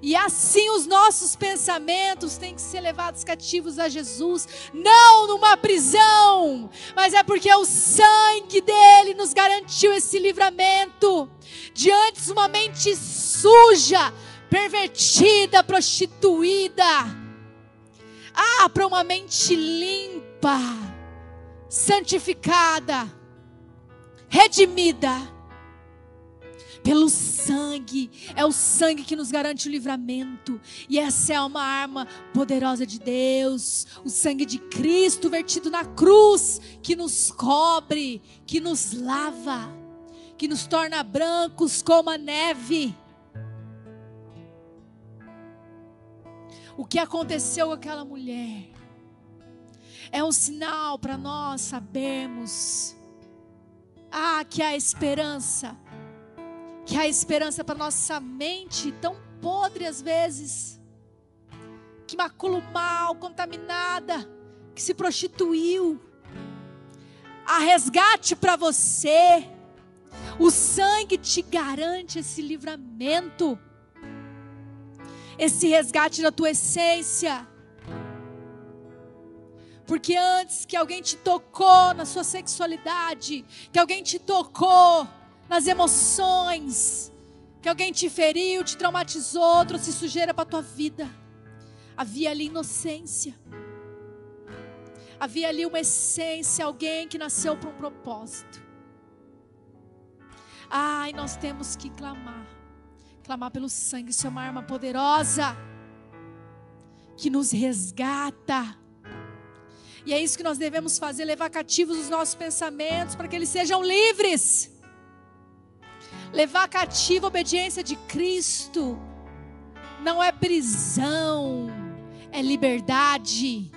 E assim os nossos pensamentos têm que ser levados cativos a Jesus, não numa prisão, mas é porque o sangue dele nos garantiu esse livramento. De antes uma mente suja, pervertida, prostituída. Ah, para uma mente limpa, santificada, redimida pelo sangue. É o sangue que nos garante o livramento. E essa é uma arma poderosa de Deus. O sangue de Cristo vertido na cruz, que nos cobre, que nos lava, que nos torna brancos como a neve. O que aconteceu com aquela mulher é um sinal para nós sabermos ah, que há esperança que há esperança para nossa mente tão podre às vezes, que macula mal, contaminada, que se prostituiu. Há resgate para você. O sangue te garante esse livramento, esse resgate da tua essência. Porque antes que alguém te tocou na sua sexualidade, que alguém te tocou nas emoções, que alguém te feriu, te traumatizou, trouxe sujeira para a tua vida. Havia ali inocência. Havia ali uma essência, alguém que nasceu para um propósito. Ai, nós temos que clamar. Clamar pelo sangue, isso é uma arma poderosa que nos resgata. E é isso que nós devemos fazer, levar cativos os nossos pensamentos para que eles sejam livres levar cativa a obediência de Cristo. Não é prisão, é liberdade,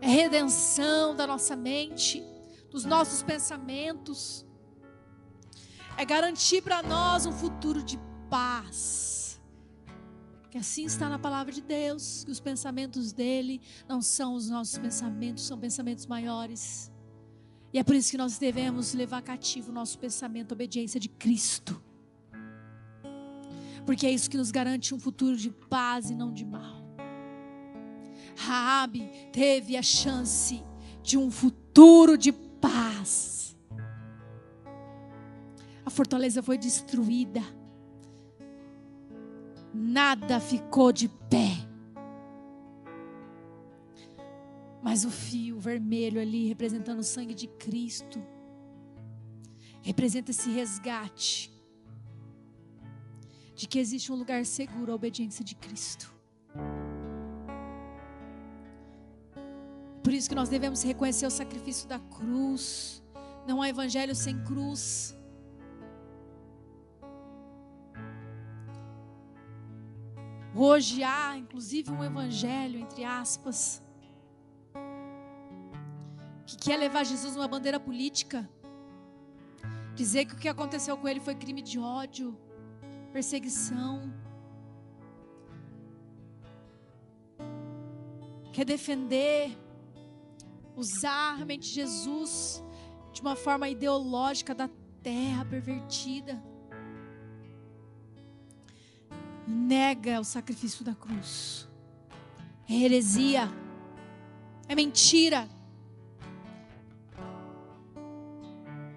é redenção da nossa mente, dos nossos pensamentos, é garantir para nós um futuro de paz. Que assim está na palavra de Deus, que os pensamentos dele não são os nossos pensamentos, são pensamentos maiores. E é por isso que nós devemos levar cativo o nosso pensamento, a obediência de Cristo. Porque é isso que nos garante um futuro de paz e não de mal. Raabe teve a chance de um futuro de paz. Fortaleza foi destruída. Nada ficou de pé. Mas o fio vermelho ali, representando o sangue de Cristo, representa esse resgate de que existe um lugar seguro à obediência de Cristo. Por isso que nós devemos reconhecer o sacrifício da cruz. Não há evangelho sem cruz. Hoje há, inclusive, um evangelho, entre aspas, que quer levar Jesus numa bandeira política, dizer que o que aconteceu com ele foi crime de ódio, perseguição, quer defender, usar a mente de Jesus de uma forma ideológica da terra pervertida. Nega o sacrifício da cruz. É heresia. É mentira.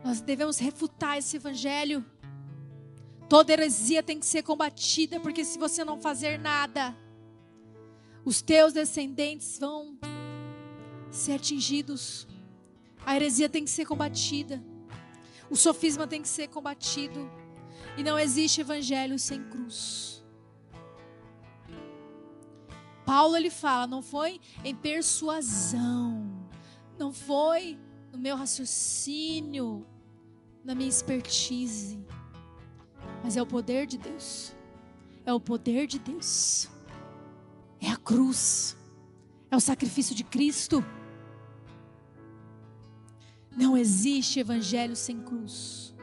Nós devemos refutar esse evangelho. Toda heresia tem que ser combatida, porque se você não fazer nada, os teus descendentes vão ser atingidos. A heresia tem que ser combatida. O sofisma tem que ser combatido. E não existe evangelho sem cruz. Paulo ele fala, não foi em persuasão, não foi no meu raciocínio, na minha expertise, mas é o poder de Deus. É o poder de Deus. É a cruz. É o sacrifício de Cristo. Não existe evangelho sem cruz.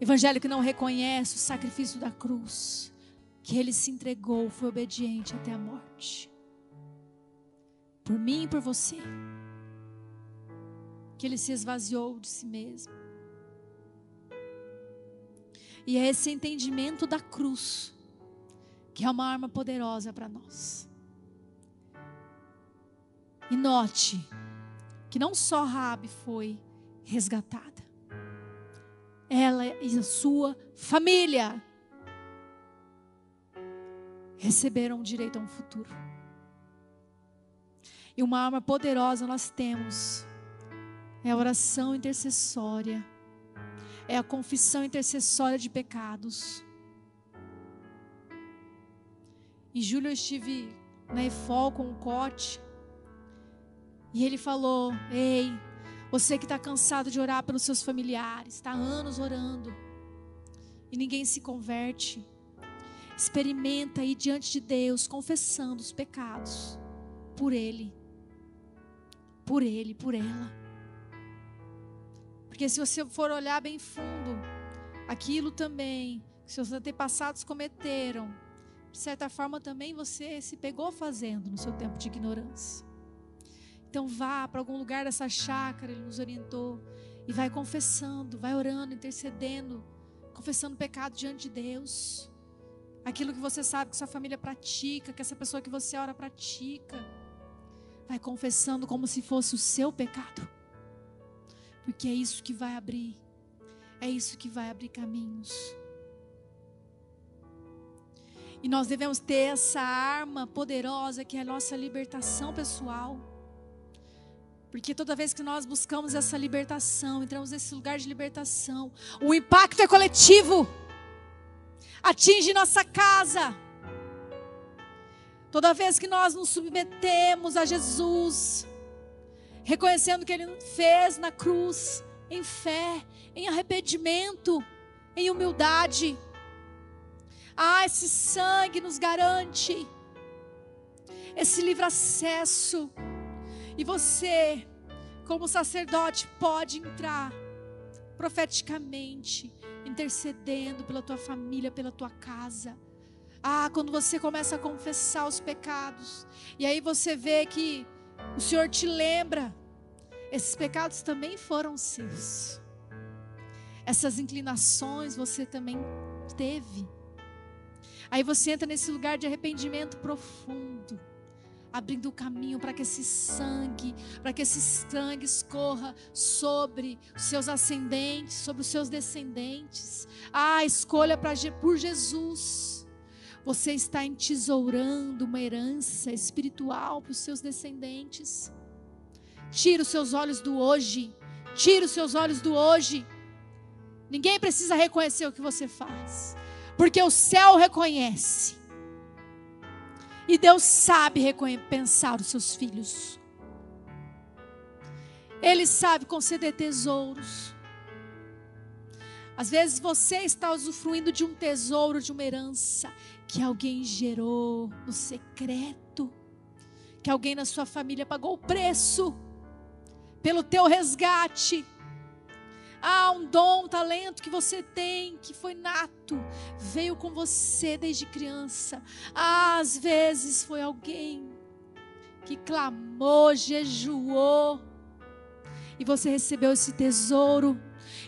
Evangelho que não reconhece o sacrifício da cruz, que ele se entregou, foi obediente até a morte. Por mim e por você. Que ele se esvaziou de si mesmo e é esse entendimento da cruz que é uma arma poderosa para nós. E note que não só Rabi foi resgatada, ela e a sua família receberam direito a um futuro. E uma arma poderosa nós temos é a oração intercessória é a confissão intercessória de pecados. Em julho eu estive na EFOL com o Cote. E ele falou: Ei, você que está cansado de orar pelos seus familiares, está anos orando e ninguém se converte. Experimenta aí diante de Deus, confessando os pecados por Ele, por Ele, por ela. Porque se você for olhar bem fundo, aquilo também que seus antepassados cometeram, de certa forma também você se pegou fazendo no seu tempo de ignorância. Então vá para algum lugar dessa chácara, ele nos orientou, e vai confessando, vai orando, intercedendo, confessando pecado diante de Deus. Aquilo que você sabe que sua família pratica, que essa pessoa que você ora pratica. Vai confessando como se fosse o seu pecado. Porque é isso que vai abrir. É isso que vai abrir caminhos. E nós devemos ter essa arma poderosa que é a nossa libertação pessoal. Porque toda vez que nós buscamos essa libertação, entramos nesse lugar de libertação, o impacto é coletivo. Atinge nossa casa. Toda vez que nós nos submetemos a Jesus, reconhecendo que Ele fez na cruz, em fé, em arrependimento, em humildade, ah, esse sangue nos garante esse livre acesso. E você, como sacerdote, pode entrar profeticamente, intercedendo pela tua família, pela tua casa. Ah, quando você começa a confessar os pecados, e aí você vê que o Senhor te lembra, esses pecados também foram seus. Essas inclinações você também teve. Aí você entra nesse lugar de arrependimento profundo, abrindo o caminho para que esse sangue, para que esse sangue escorra sobre os seus ascendentes, sobre os seus descendentes. Ah, escolha pra, por Jesus. Você está entesourando uma herança espiritual para os seus descendentes. Tira os seus olhos do hoje. Tira os seus olhos do hoje. Ninguém precisa reconhecer o que você faz. Porque o céu reconhece. E Deus sabe recompensar os seus filhos. Ele sabe conceder tesouros. Às vezes você está usufruindo de um tesouro, de uma herança que alguém gerou no secreto, que alguém na sua família pagou o preço pelo teu resgate. Ah, um dom, um talento que você tem, que foi nato, veio com você desde criança. Ah, às vezes foi alguém que clamou, jejuou, e você recebeu esse tesouro.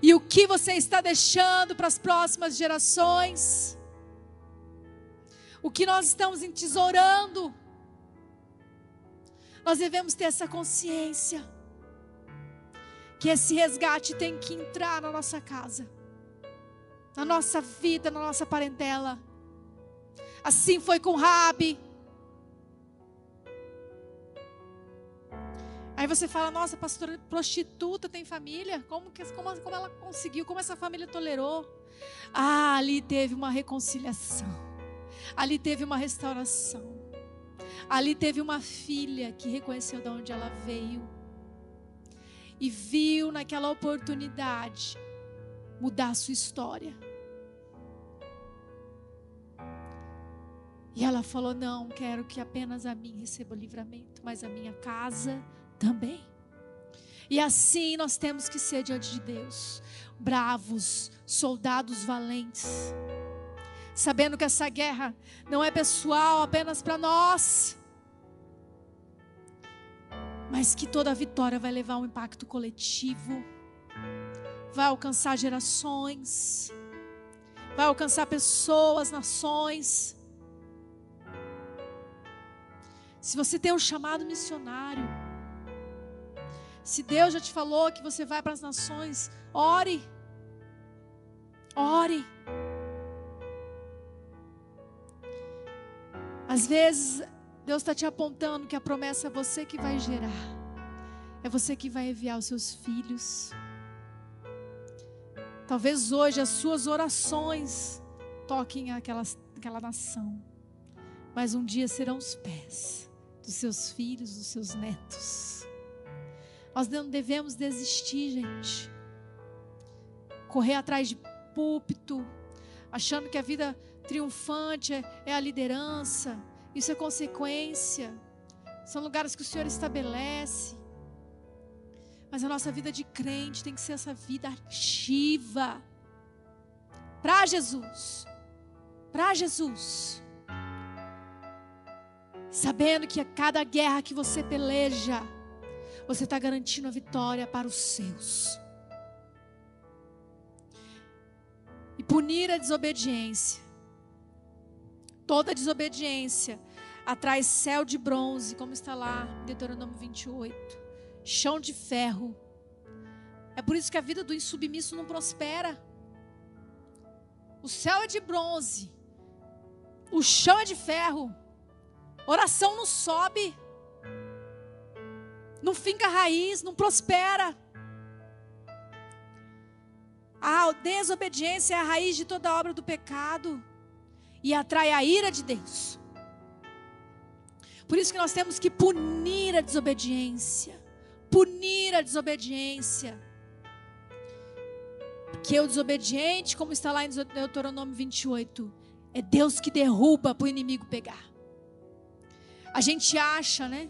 E o que você está deixando para as próximas gerações? O que nós estamos entesourando? Nós devemos ter essa consciência que esse resgate tem que entrar na nossa casa, na nossa vida, na nossa parentela. Assim foi com Rabi. Aí você fala, nossa, pastora prostituta tem família? Como, que, como, como ela conseguiu? Como essa família tolerou? Ah, ali teve uma reconciliação. Ali teve uma restauração. Ali teve uma filha que reconheceu de onde ela veio e viu naquela oportunidade mudar a sua história. E ela falou: Não, quero que apenas a mim receba o livramento, mas a minha casa também. E assim nós temos que ser diante de Deus, bravos, soldados valentes, sabendo que essa guerra não é pessoal apenas para nós, mas que toda vitória vai levar um impacto coletivo, vai alcançar gerações, vai alcançar pessoas, nações. Se você tem um chamado missionário, se Deus já te falou que você vai para as nações, ore. Ore. Às vezes Deus está te apontando que a promessa é você que vai gerar, é você que vai enviar os seus filhos. Talvez hoje as suas orações toquem aquela, aquela nação, mas um dia serão os pés dos seus filhos, dos seus netos. Nós não devemos desistir, gente. Correr atrás de púlpito, achando que a vida triunfante é, é a liderança, isso é consequência, são lugares que o Senhor estabelece. Mas a nossa vida de crente tem que ser essa vida ativa para Jesus. Para Jesus. Sabendo que a cada guerra que você peleja, você está garantindo a vitória para os seus. E punir a desobediência. Toda desobediência atrai céu de bronze, como está lá em Deuteronômio 28 chão de ferro. É por isso que a vida do insubmisso não prospera. O céu é de bronze, o chão é de ferro. Oração não sobe, não finca raiz, não prospera. A desobediência é a raiz de toda obra do pecado e atrai a ira de Deus. Por isso que nós temos que punir a desobediência punir a desobediência. Porque o desobediente, como está lá em Deuteronômio 28, é Deus que derruba para o inimigo pegar. A gente acha, né?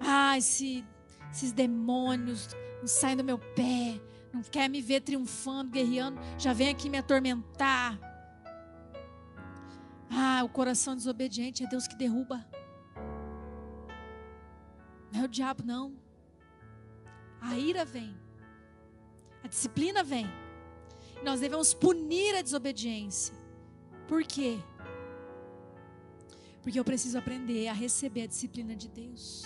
Ah, esse, esses demônios não saem do meu pé, não quer me ver triunfando, guerreando, já vem aqui me atormentar. Ah, o coração desobediente é Deus que derruba. Não é o diabo, não. A ira vem. A disciplina vem. Nós devemos punir a desobediência. Por quê? Porque eu preciso aprender a receber a disciplina de Deus.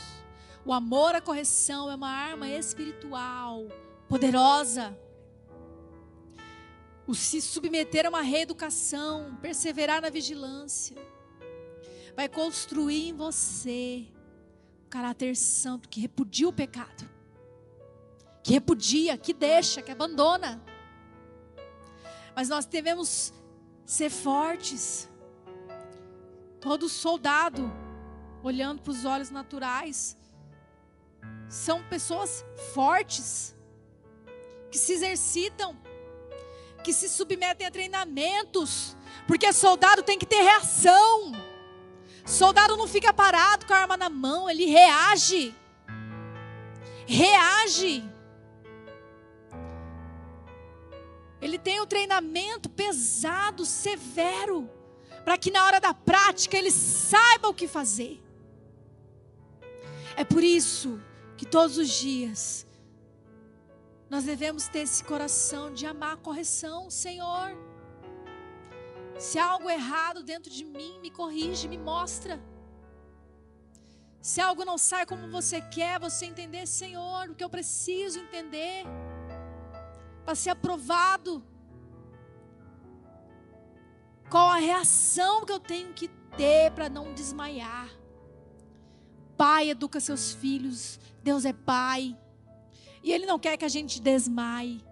O amor à correção é uma arma espiritual poderosa. O se submeter a uma reeducação, perseverar na vigilância, vai construir em você um caráter santo que repudia o pecado que repudia, que deixa, que abandona. Mas nós devemos ser fortes. Todo soldado, olhando para os olhos naturais, são pessoas fortes, que se exercitam, que se submetem a treinamentos, porque soldado tem que ter reação. Soldado não fica parado com a arma na mão, ele reage. Reage. Ele tem um treinamento pesado, severo, para que na hora da prática ele saiba o que fazer. É por isso que todos os dias nós devemos ter esse coração de amar a correção, Senhor. Se há algo errado dentro de mim, me corrige, me mostra. Se algo não sai como você quer, você entender, Senhor, o que eu preciso entender para ser aprovado. Qual a reação que eu tenho que ter para não desmaiar? Pai educa seus filhos, Deus é pai, e Ele não quer que a gente desmaie.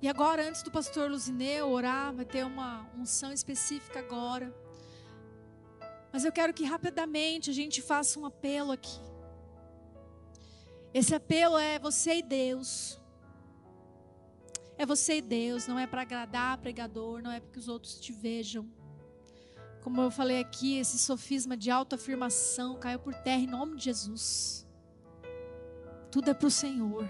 E agora, antes do pastor Luzineu orar, vai ter uma unção específica agora. Mas eu quero que rapidamente a gente faça um apelo aqui. Esse apelo é você e Deus. É você e Deus, não é para agradar pregador, não é para que os outros te vejam. Como eu falei aqui, esse sofisma de autoafirmação caiu por terra em nome de Jesus. Tudo é para o Senhor.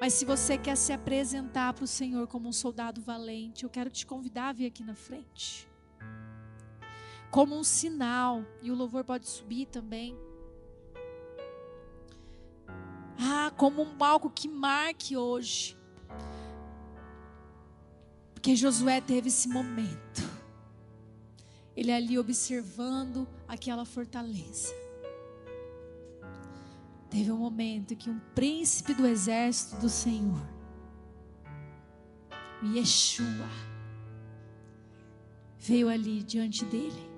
Mas se você quer se apresentar para o Senhor como um soldado valente, eu quero te convidar a vir aqui na frente. Como um sinal, e o louvor pode subir também. Ah, como um algo que marque hoje. Porque Josué teve esse momento. Ele ali observando aquela fortaleza. Teve um momento que um príncipe do exército do Senhor, Yeshua, veio ali diante dele.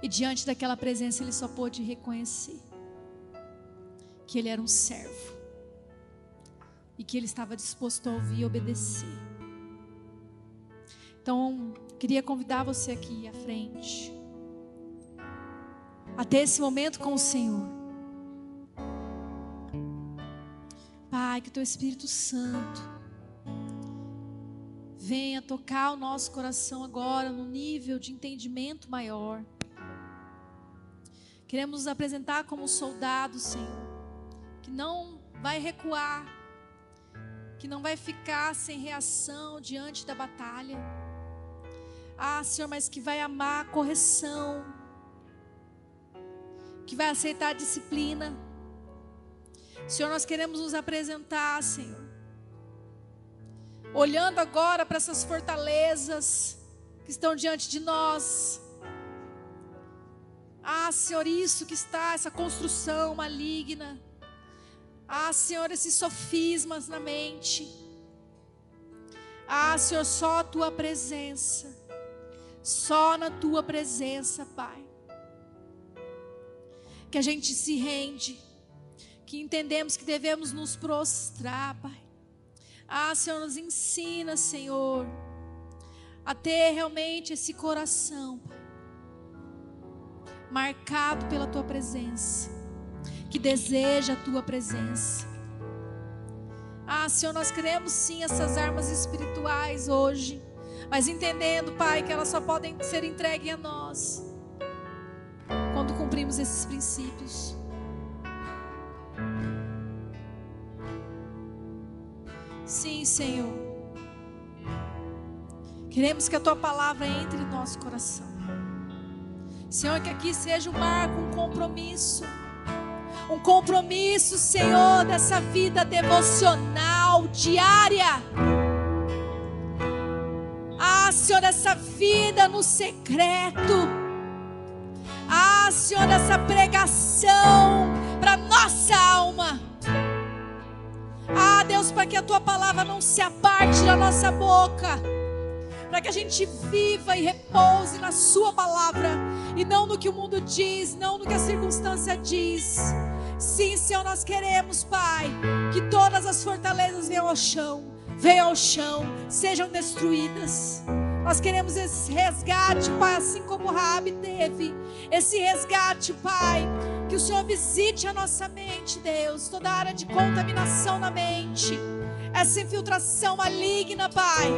E diante daquela presença ele só pôde reconhecer que ele era um servo. e que ele estava disposto a ouvir e obedecer. Então, queria convidar você aqui à frente, a ter esse momento com o Senhor. Que teu Espírito Santo venha tocar o nosso coração agora no nível de entendimento maior. Queremos nos apresentar como soldados, Senhor, que não vai recuar, que não vai ficar sem reação diante da batalha. Ah, Senhor, mas que vai amar a correção, que vai aceitar a disciplina. Senhor, nós queremos nos apresentar, Senhor, olhando agora para essas fortalezas que estão diante de nós. Ah, Senhor, isso que está, essa construção maligna. Ah, Senhor, esses sofismas na mente. Ah, Senhor, só a tua presença. Só na tua presença, Pai. Que a gente se rende. Que entendemos que devemos nos prostrar, Pai. Ah, Senhor, nos ensina, Senhor, a ter realmente esse coração, Pai marcado pela tua presença, que deseja a tua presença. Ah, Senhor, nós queremos sim essas armas espirituais hoje, mas entendendo, Pai, que elas só podem ser entregues a nós quando cumprimos esses princípios. Sim, Senhor. Queremos que a tua palavra entre em nosso coração. Senhor, que aqui seja um marco, um compromisso. Um compromisso, Senhor, dessa vida devocional diária. Ah, Senhor, essa vida no secreto. Ah, Senhor, essa pregação para nossa alma. Ah, Deus, para que a tua palavra não se aparte da nossa boca para que a gente viva e repouse na Sua palavra e não no que o mundo diz, não no que a circunstância diz. Sim, Senhor, nós queremos, Pai, que todas as fortalezas venham ao chão, venham ao chão, sejam destruídas. Nós queremos esse resgate, Pai, assim como Rabi teve. Esse resgate, Pai, que o Senhor visite a nossa mente, Deus, toda área de contaminação na mente, essa infiltração maligna, Pai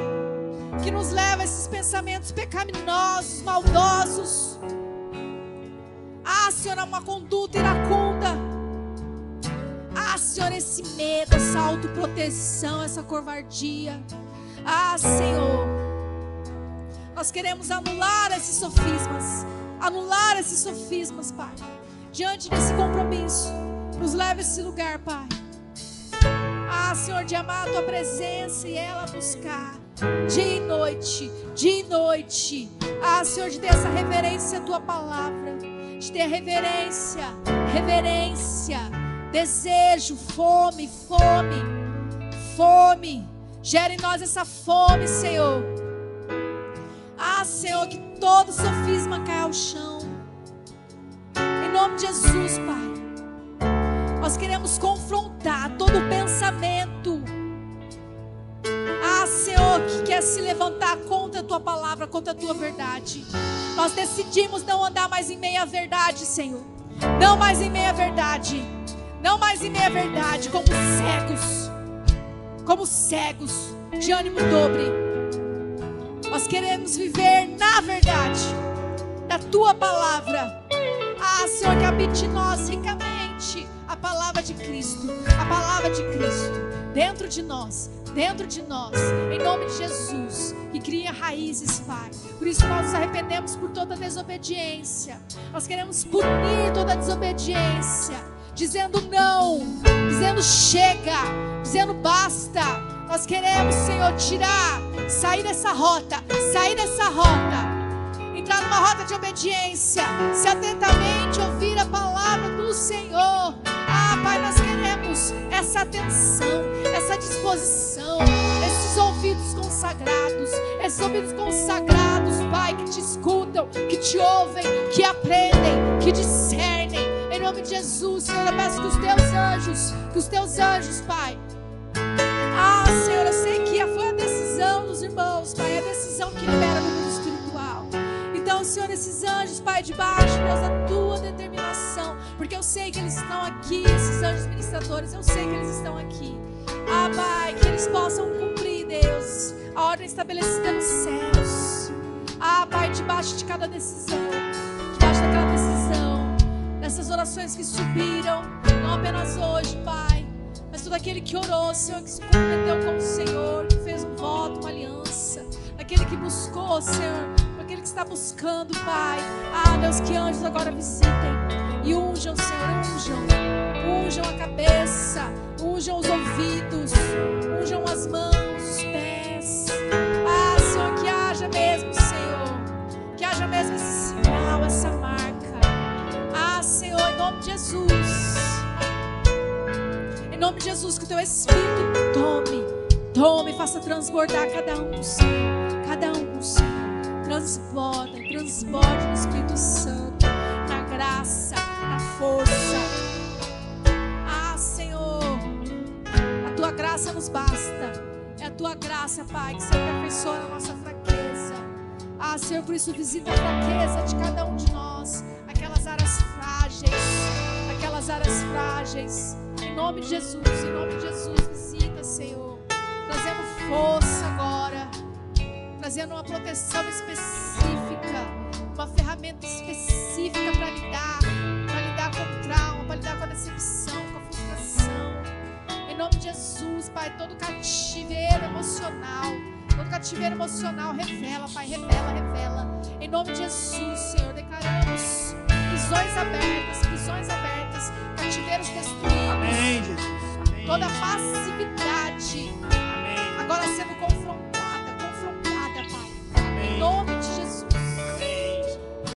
que nos leva a esses pensamentos pecaminosos, maldosos. Ah, Senhor, uma conduta iracunda. Ah, Senhor, esse medo, essa autoproteção, essa covardia. Ah, Senhor, nós queremos anular esses sofismas, anular esses sofismas, Pai. Diante desse compromisso, nos leva a esse lugar, Pai. Ah, Senhor, de amar a tua presença e ela buscar dia e noite, dia e noite. Ah, Senhor, de ter essa reverência à tua palavra, de ter reverência, reverência, desejo, fome, fome, fome. Gera em nós essa fome, Senhor. Ah, Senhor, que todo sofisma caia ao chão. Nome de Jesus, Pai. Nós queremos confrontar todo pensamento ah, Senhor, que quer se levantar contra a tua palavra, contra a tua verdade. Nós decidimos não andar mais em meia verdade, Senhor. Não mais em meia verdade. Não mais em meia verdade, como cegos. Como cegos de ânimo dobre. Nós queremos viver na verdade, da tua palavra. Ah, Senhor, que habite em nós ricamente a palavra de Cristo, a palavra de Cristo dentro de nós dentro de nós, em nome de Jesus, que cria raízes, Pai. Por isso nós nos arrependemos por toda desobediência. Nós queremos punir toda desobediência, dizendo não, dizendo chega, dizendo basta. Nós queremos, Senhor, tirar, sair dessa rota, sair dessa rota entrar numa rota de obediência, se atentamente ouvir a palavra do Senhor. Ah, Pai, nós queremos essa atenção, essa disposição, esses ouvidos consagrados, esses ouvidos consagrados, Pai, que te escutam, que te ouvem, que aprendem, que discernem. Em nome de Jesus, Senhor, eu peço que os teus anjos, que os teus anjos, Pai, irmãos, Pai. É a decisão que libera Senhor, esses anjos, Pai, debaixo, Deus, da tua determinação. Porque eu sei que eles estão aqui, esses anjos ministradores, eu sei que eles estão aqui. Ah, Pai, que eles possam cumprir, Deus, a ordem estabelecida nos céus. Ah, Pai, debaixo de cada decisão, debaixo daquela decisão, dessas orações que subiram, não apenas hoje, Pai, mas todo aquele que orou, Senhor, que se comprometeu com o Senhor, que fez um voto, uma aliança, aquele que buscou, Senhor, que está buscando, Pai. Ah, Deus, que anjos agora visitem e unjam, Senhor, unjam, unjam a cabeça, unjam os ouvidos, unjam as mãos, os pés. Ah, Senhor, que haja mesmo, Senhor, que haja mesmo esse sinal, essa marca. Ah, Senhor, em nome de Jesus. Em nome de Jesus, que o teu Espírito tome, tome, faça transbordar cada um, Senhor. Cada um, Senhor. Transborda, transborda no Espírito Santo, na graça, na força. Ah, Senhor, a tua graça nos basta. É a tua graça, Pai, que se aperfeiçoa na nossa fraqueza. Ah, Senhor, por isso visita a fraqueza de cada um de nós, aquelas áreas frágeis, aquelas áreas frágeis. Em nome de Jesus, em nome de Jesus, visita, Senhor, trazendo força agora, trazendo uma proteção específica, uma ferramenta específica para lidar, para lidar com o trauma, para lidar com a decepção, com a frustração. Em nome de Jesus, Pai, todo cativeiro emocional, todo cativeiro emocional, revela, Pai, revela, revela. Em nome de Jesus, Senhor, declaramos prisões abertas, prisões abertas, cativeiros destruídos. Amém, Jesus. Amém. Toda passividade nome de Jesus.